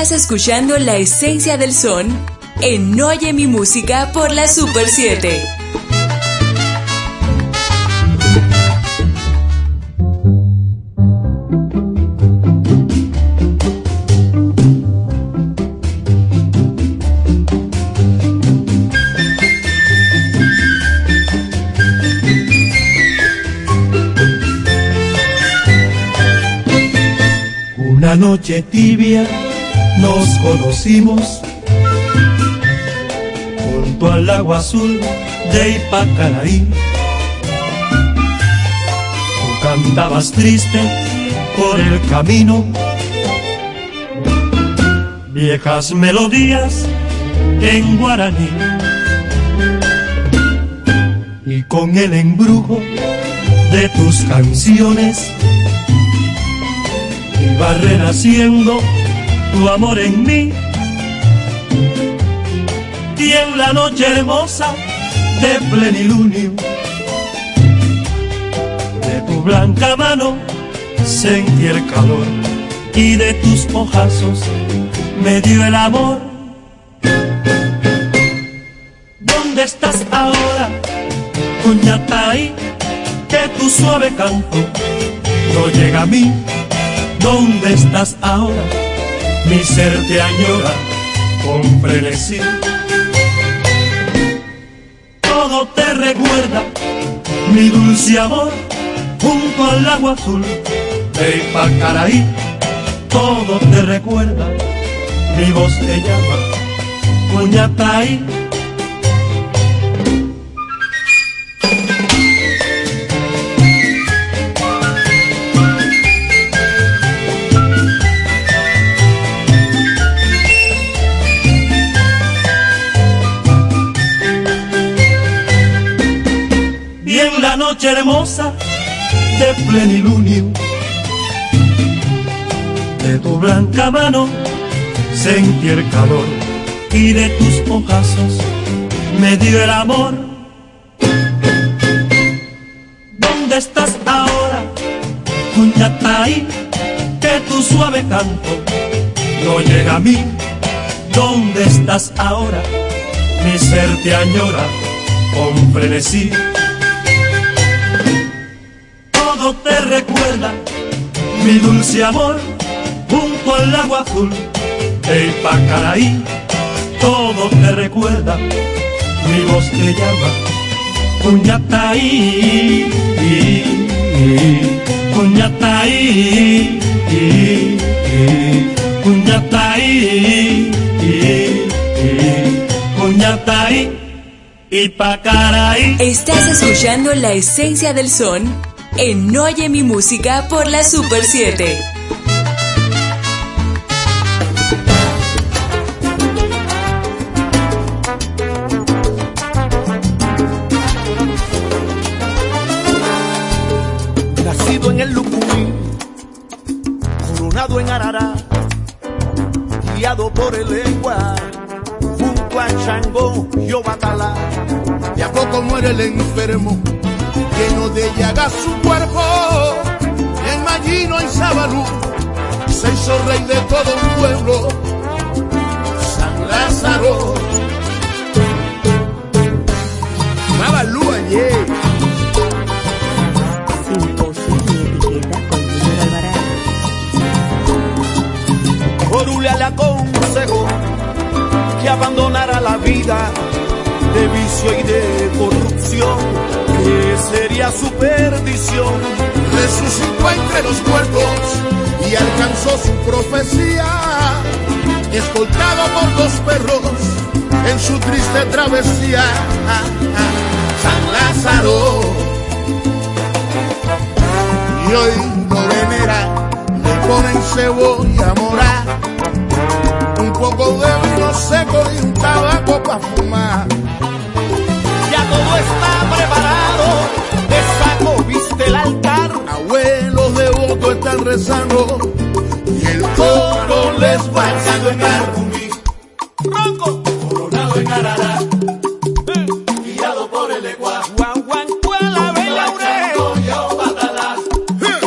Estás escuchando la esencia del son en Oye mi música por la Super 7. Una noche tibia nos conocimos junto al agua azul de Ipacaraí. Tú cantabas triste por el camino, viejas melodías en guaraní. Y con el embrujo de tus canciones iba renaciendo tu amor en mí. Y en la noche hermosa de plenilunio, de tu blanca mano sentí el calor y de tus ojazos me dio el amor. ¿Dónde estás ahora, Cuñatay? Que tu suave canto no llega a mí. ¿Dónde estás ahora? Mi ser te añora con frenesí. Todo te recuerda, mi dulce amor, junto al agua azul de Ipacaraí. Todo te recuerda, mi voz te llama, Coñatay. Hermosa de plenilunio. De tu blanca mano sentí el calor y de tus ojazos me dio el amor. ¿Dónde estás ahora, Cuñatay? Que tu suave canto no llega a mí. ¿Dónde estás ahora? Mi ser te añora con frenesí. Mi dulce amor, junto al agua azul de Ipacaraí. Todo te recuerda, mi voz te llama, Cuñataí, Cuñataí, Cuñataí, Cuñataí. Ipacaraí. Estás escuchando la esencia del son en Oye mi música por la Super 7. nacido en el Lucumí, coronado en Arará, guiado por el lengua, junto a Chango y Obatalá. De a poco muere el enfermo, lleno de llagas su cuerpo. En Mallino y Sabalú se hizo rey de todo un pueblo. San Lázaro. Babalú ayer. Orule le aconsejó que abandonara la vida de vicio y de corrupción, sería su perdición. Resucitó entre los muertos y alcanzó su profecía, escoltado por dos perros en su triste travesía. San Lázaro. Y hoy lo venera, le ponen cebolla mora, un poco de vino seco y un tabaco para fumar. Ya todo está están rezando y el coro les va a enseñar. Ronco, coronado en Arará, guiado por el Ecuador. Guanguancuela, Belaure.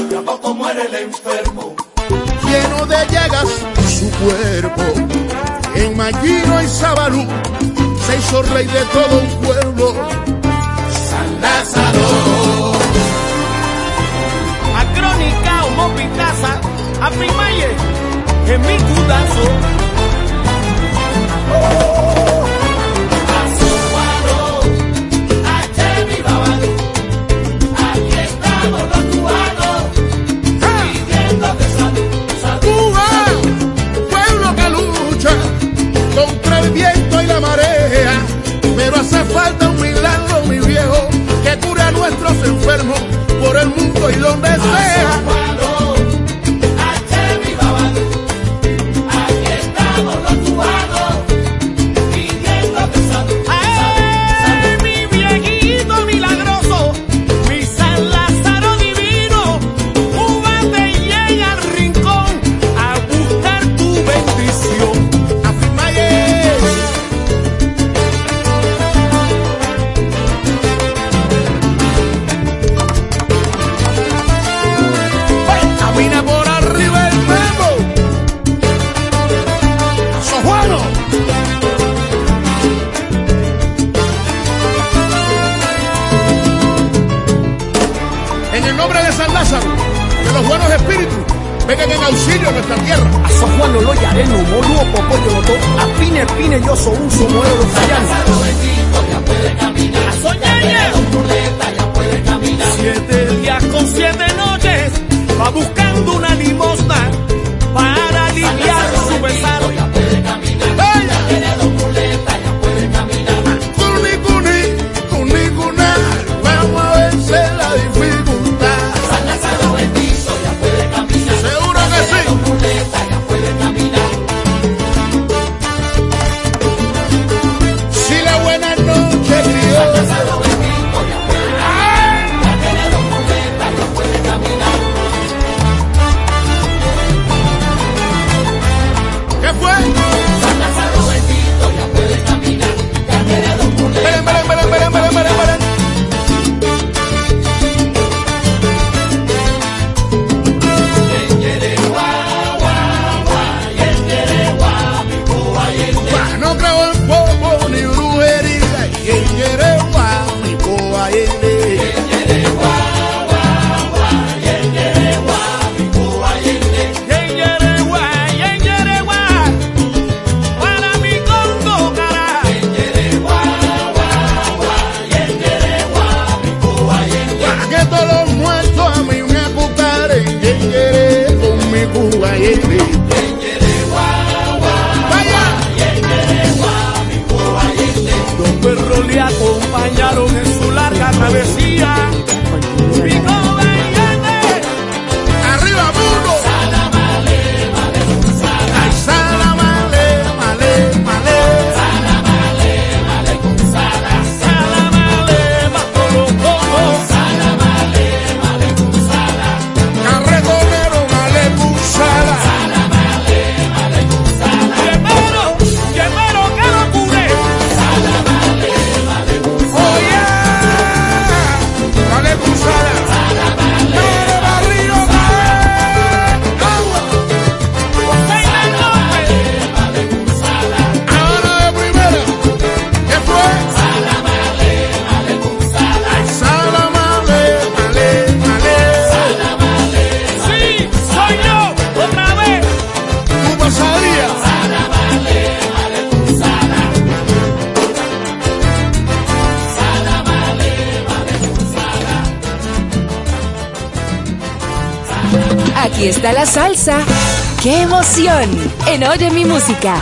de a poco muere el enfermo. lleno de llagas su cuerpo. En Mallino y Sabalú se hizo rey de todo un pueblo. En mi cudazo. Aquí está la salsa. ¡Qué emoción! En Oye mi música,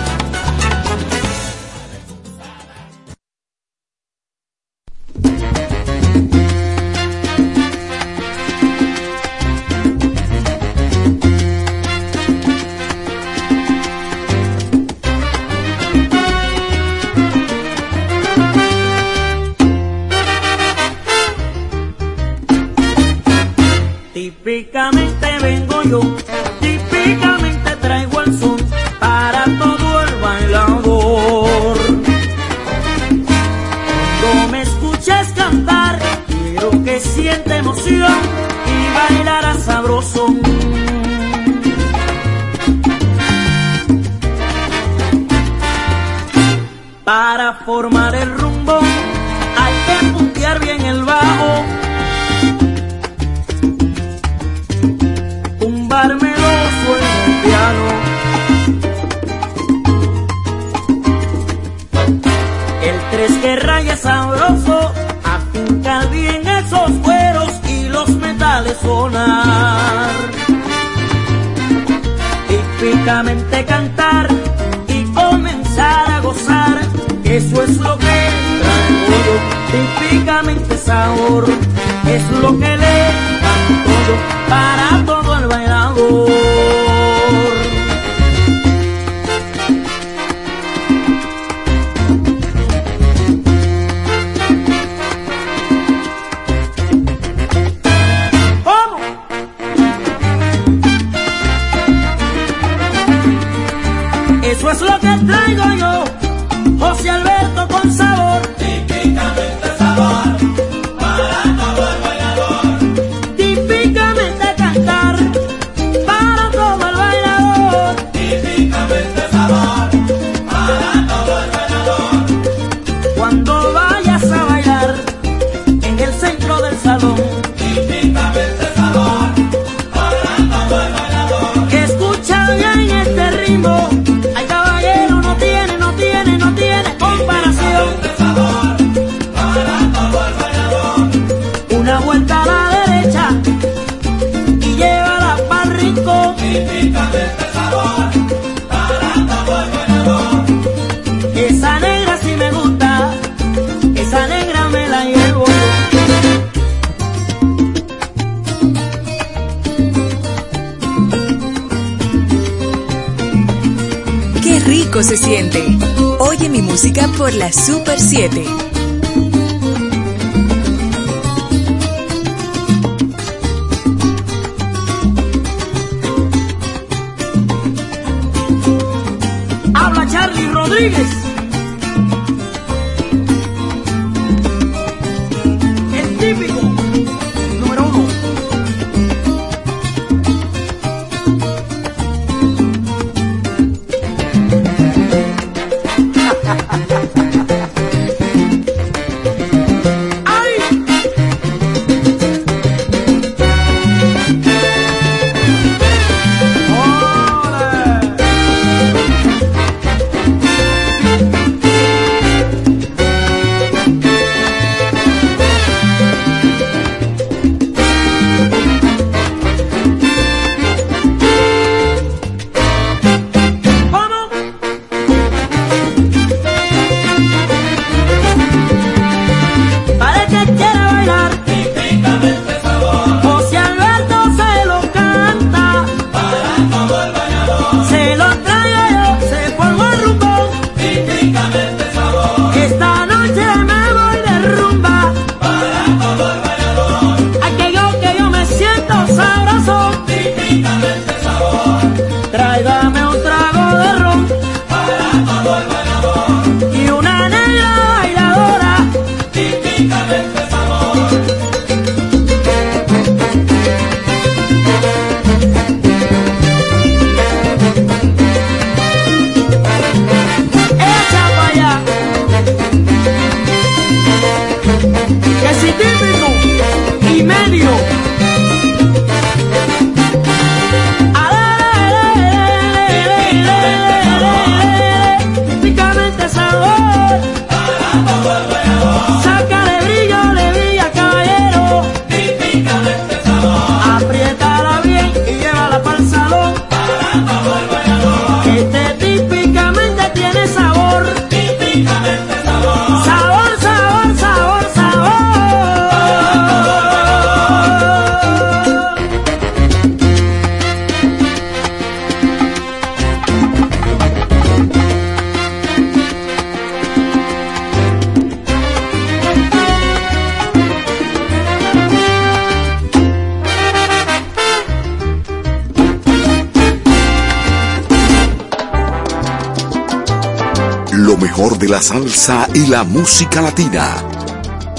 mejor de la salsa y la música latina.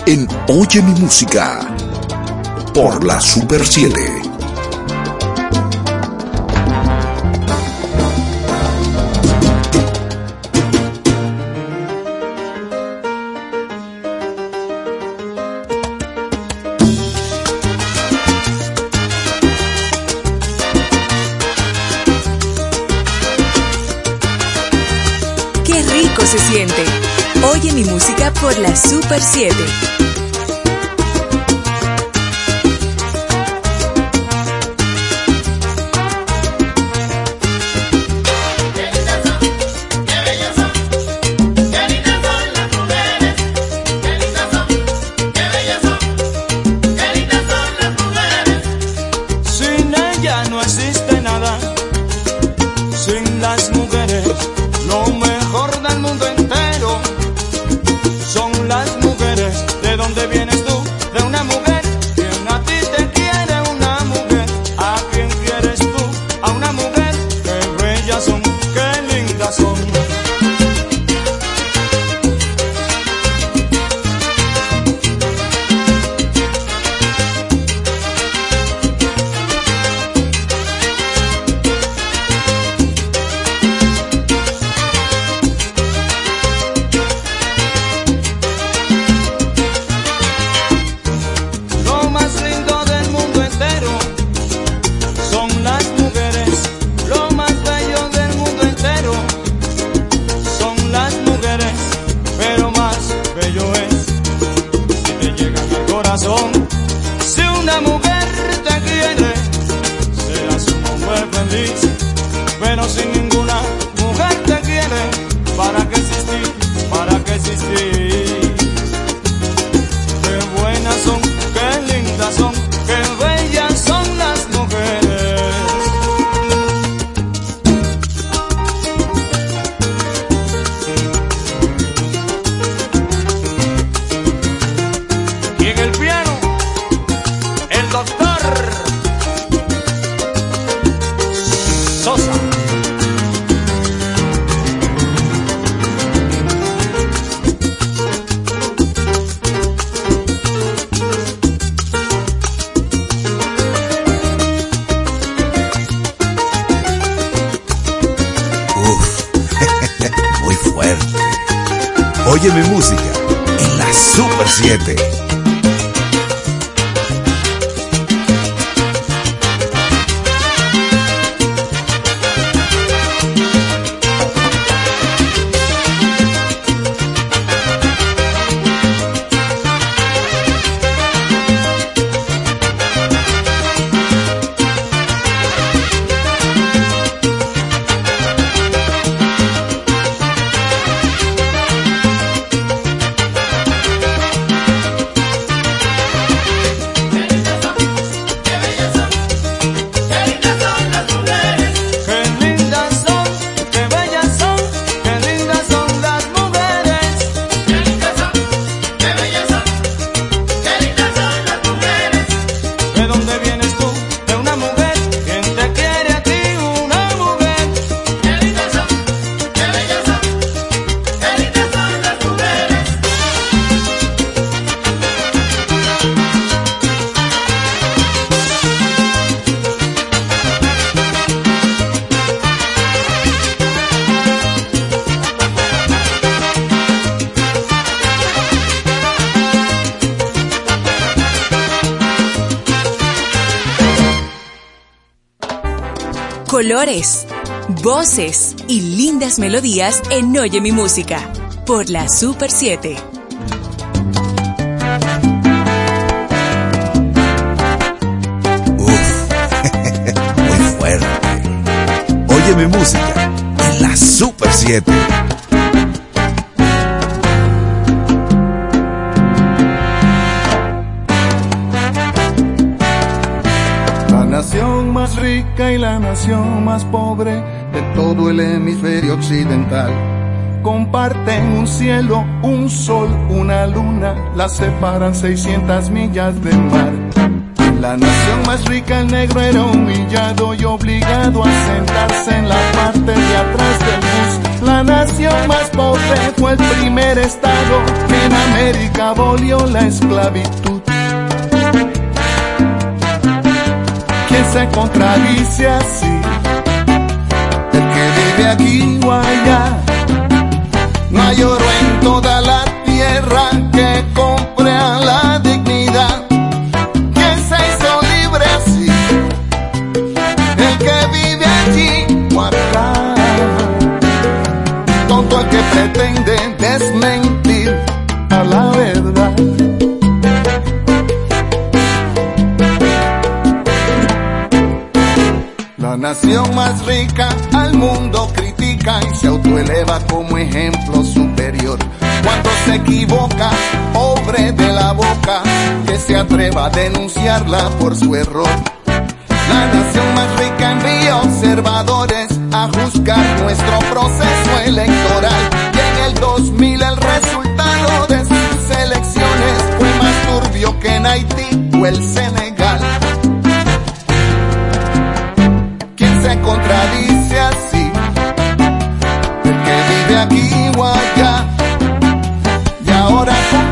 En Oye mi música. Por la Super 7. La Super 7. En Oye mi música por la Super 7. Muy fuerte. Oye mi música en la Super 7. La nación más rica y la nación más pobre todo el hemisferio occidental. Comparten un cielo, un sol, una luna, las separan 600 millas de mar. La nación más rica, el negro era humillado y obligado a sentarse en la parte de atrás del bus. La nación más pobre fue el primer estado, que en América abolió la esclavitud. Quien se contradice así? vive aquí o allá, no hay oro en toda la tierra que compre a la dignidad, que se hizo libre así, el que vive allí o acá, tonto el que pretende. La nación más rica al mundo critica y se autoeleva como ejemplo superior. Cuando se equivoca, pobre de la boca, que se atreva a denunciarla por su error. La nación más rica envía observadores a juzgar nuestro proceso electoral. Y en el 2000 el resultado de sus elecciones fue más turbio que en Haití o el Senegal. contradice así. El que vive aquí o allá y ahora con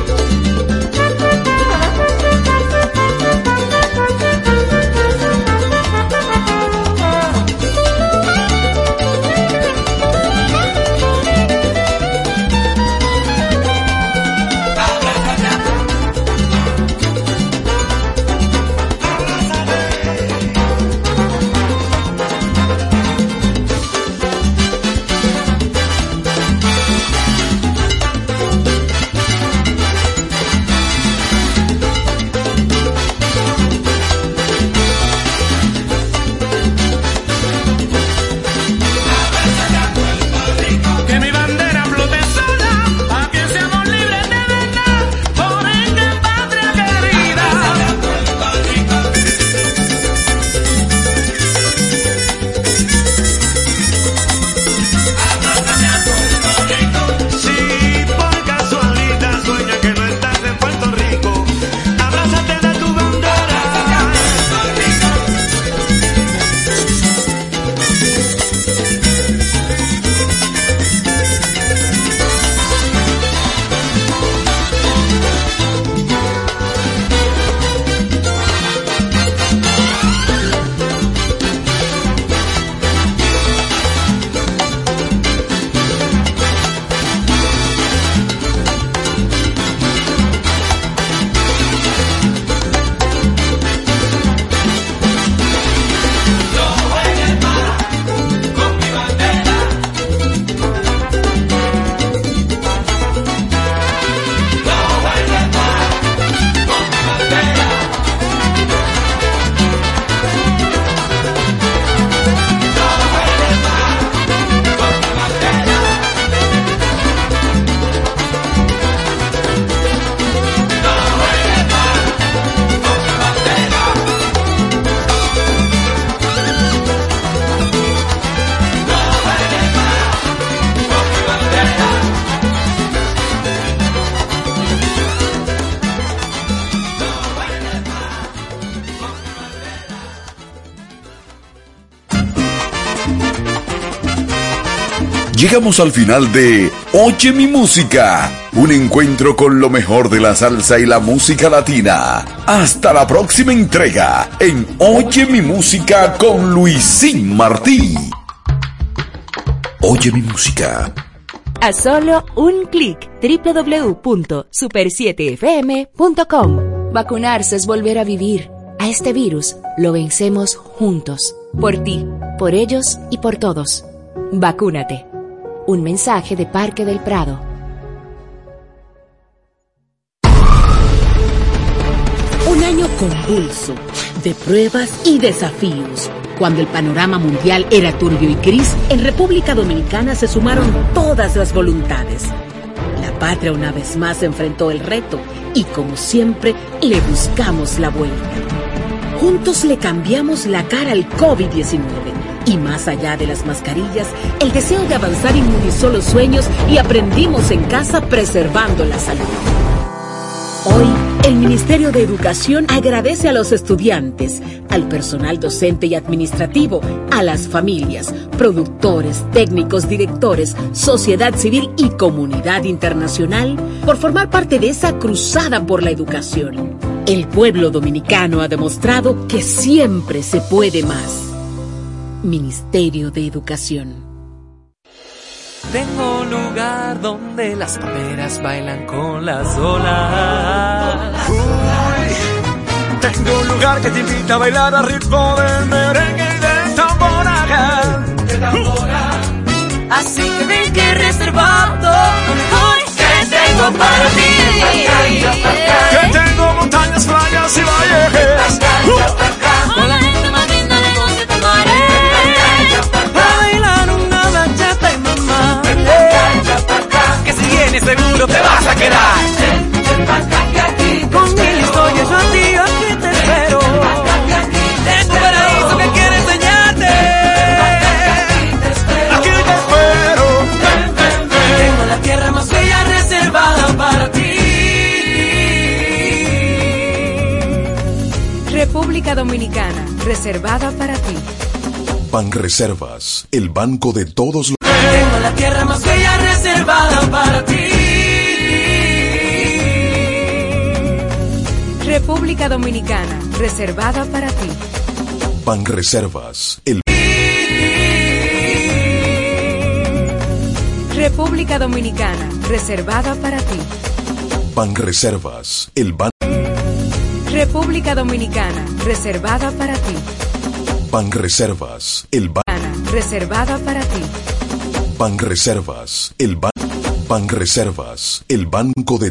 Llegamos al final de Oye mi música, un encuentro con lo mejor de la salsa y la música latina. Hasta la próxima entrega en Oye mi música con Luisín Martí. Oye mi música. A solo un clic www.super7fm.com. Vacunarse es volver a vivir. A este virus lo vencemos juntos. Por ti, por ellos y por todos. Vacúnate. Un mensaje de Parque del Prado. Un año convulso de pruebas y desafíos. Cuando el panorama mundial era turbio y gris, en República Dominicana se sumaron todas las voluntades. La patria una vez más enfrentó el reto y como siempre le buscamos la vuelta. Juntos le cambiamos la cara al COVID-19 y más allá de las mascarillas, el deseo de avanzar inmunizó los sueños y aprendimos en casa preservando la salud. Hoy El Ministerio de Educación agradece a los estudiantes, al personal docente y administrativo, a las familias, productores, técnicos, directores, sociedad civil y comunidad internacional por formar parte de esa cruzada por la educación. El pueblo dominicano ha demostrado que siempre se puede más. Ministerio de Educación. Tengo un lugar donde las palmeras bailan con las olas. Tengo un lugar que te invita a bailar al ritmo del merengue y del tambora. Así que ven que he reservado lo mejor que tengo para ti. Que tengo montañas, playas y valles. Con Vienes seguro te vas a quedar. Con mil historias yo a ti aquí te espero. Tengo un paraíso que quiero enseñarte. Aquí te espero. Tengo la tierra más bella reservada para ti. República Dominicana, reservada para ti. Banreservas, el banco de todos los... Tengo la tierra más bella República Dominicana, reservada para ti. Banreservas, el... República Dominicana, reservada para ti. Banreservas, el banco... República Dominicana, reservada para ti. Banreservas, el banco... Reservada para ti. Banreservas, el banco... Banreservas, el banco de...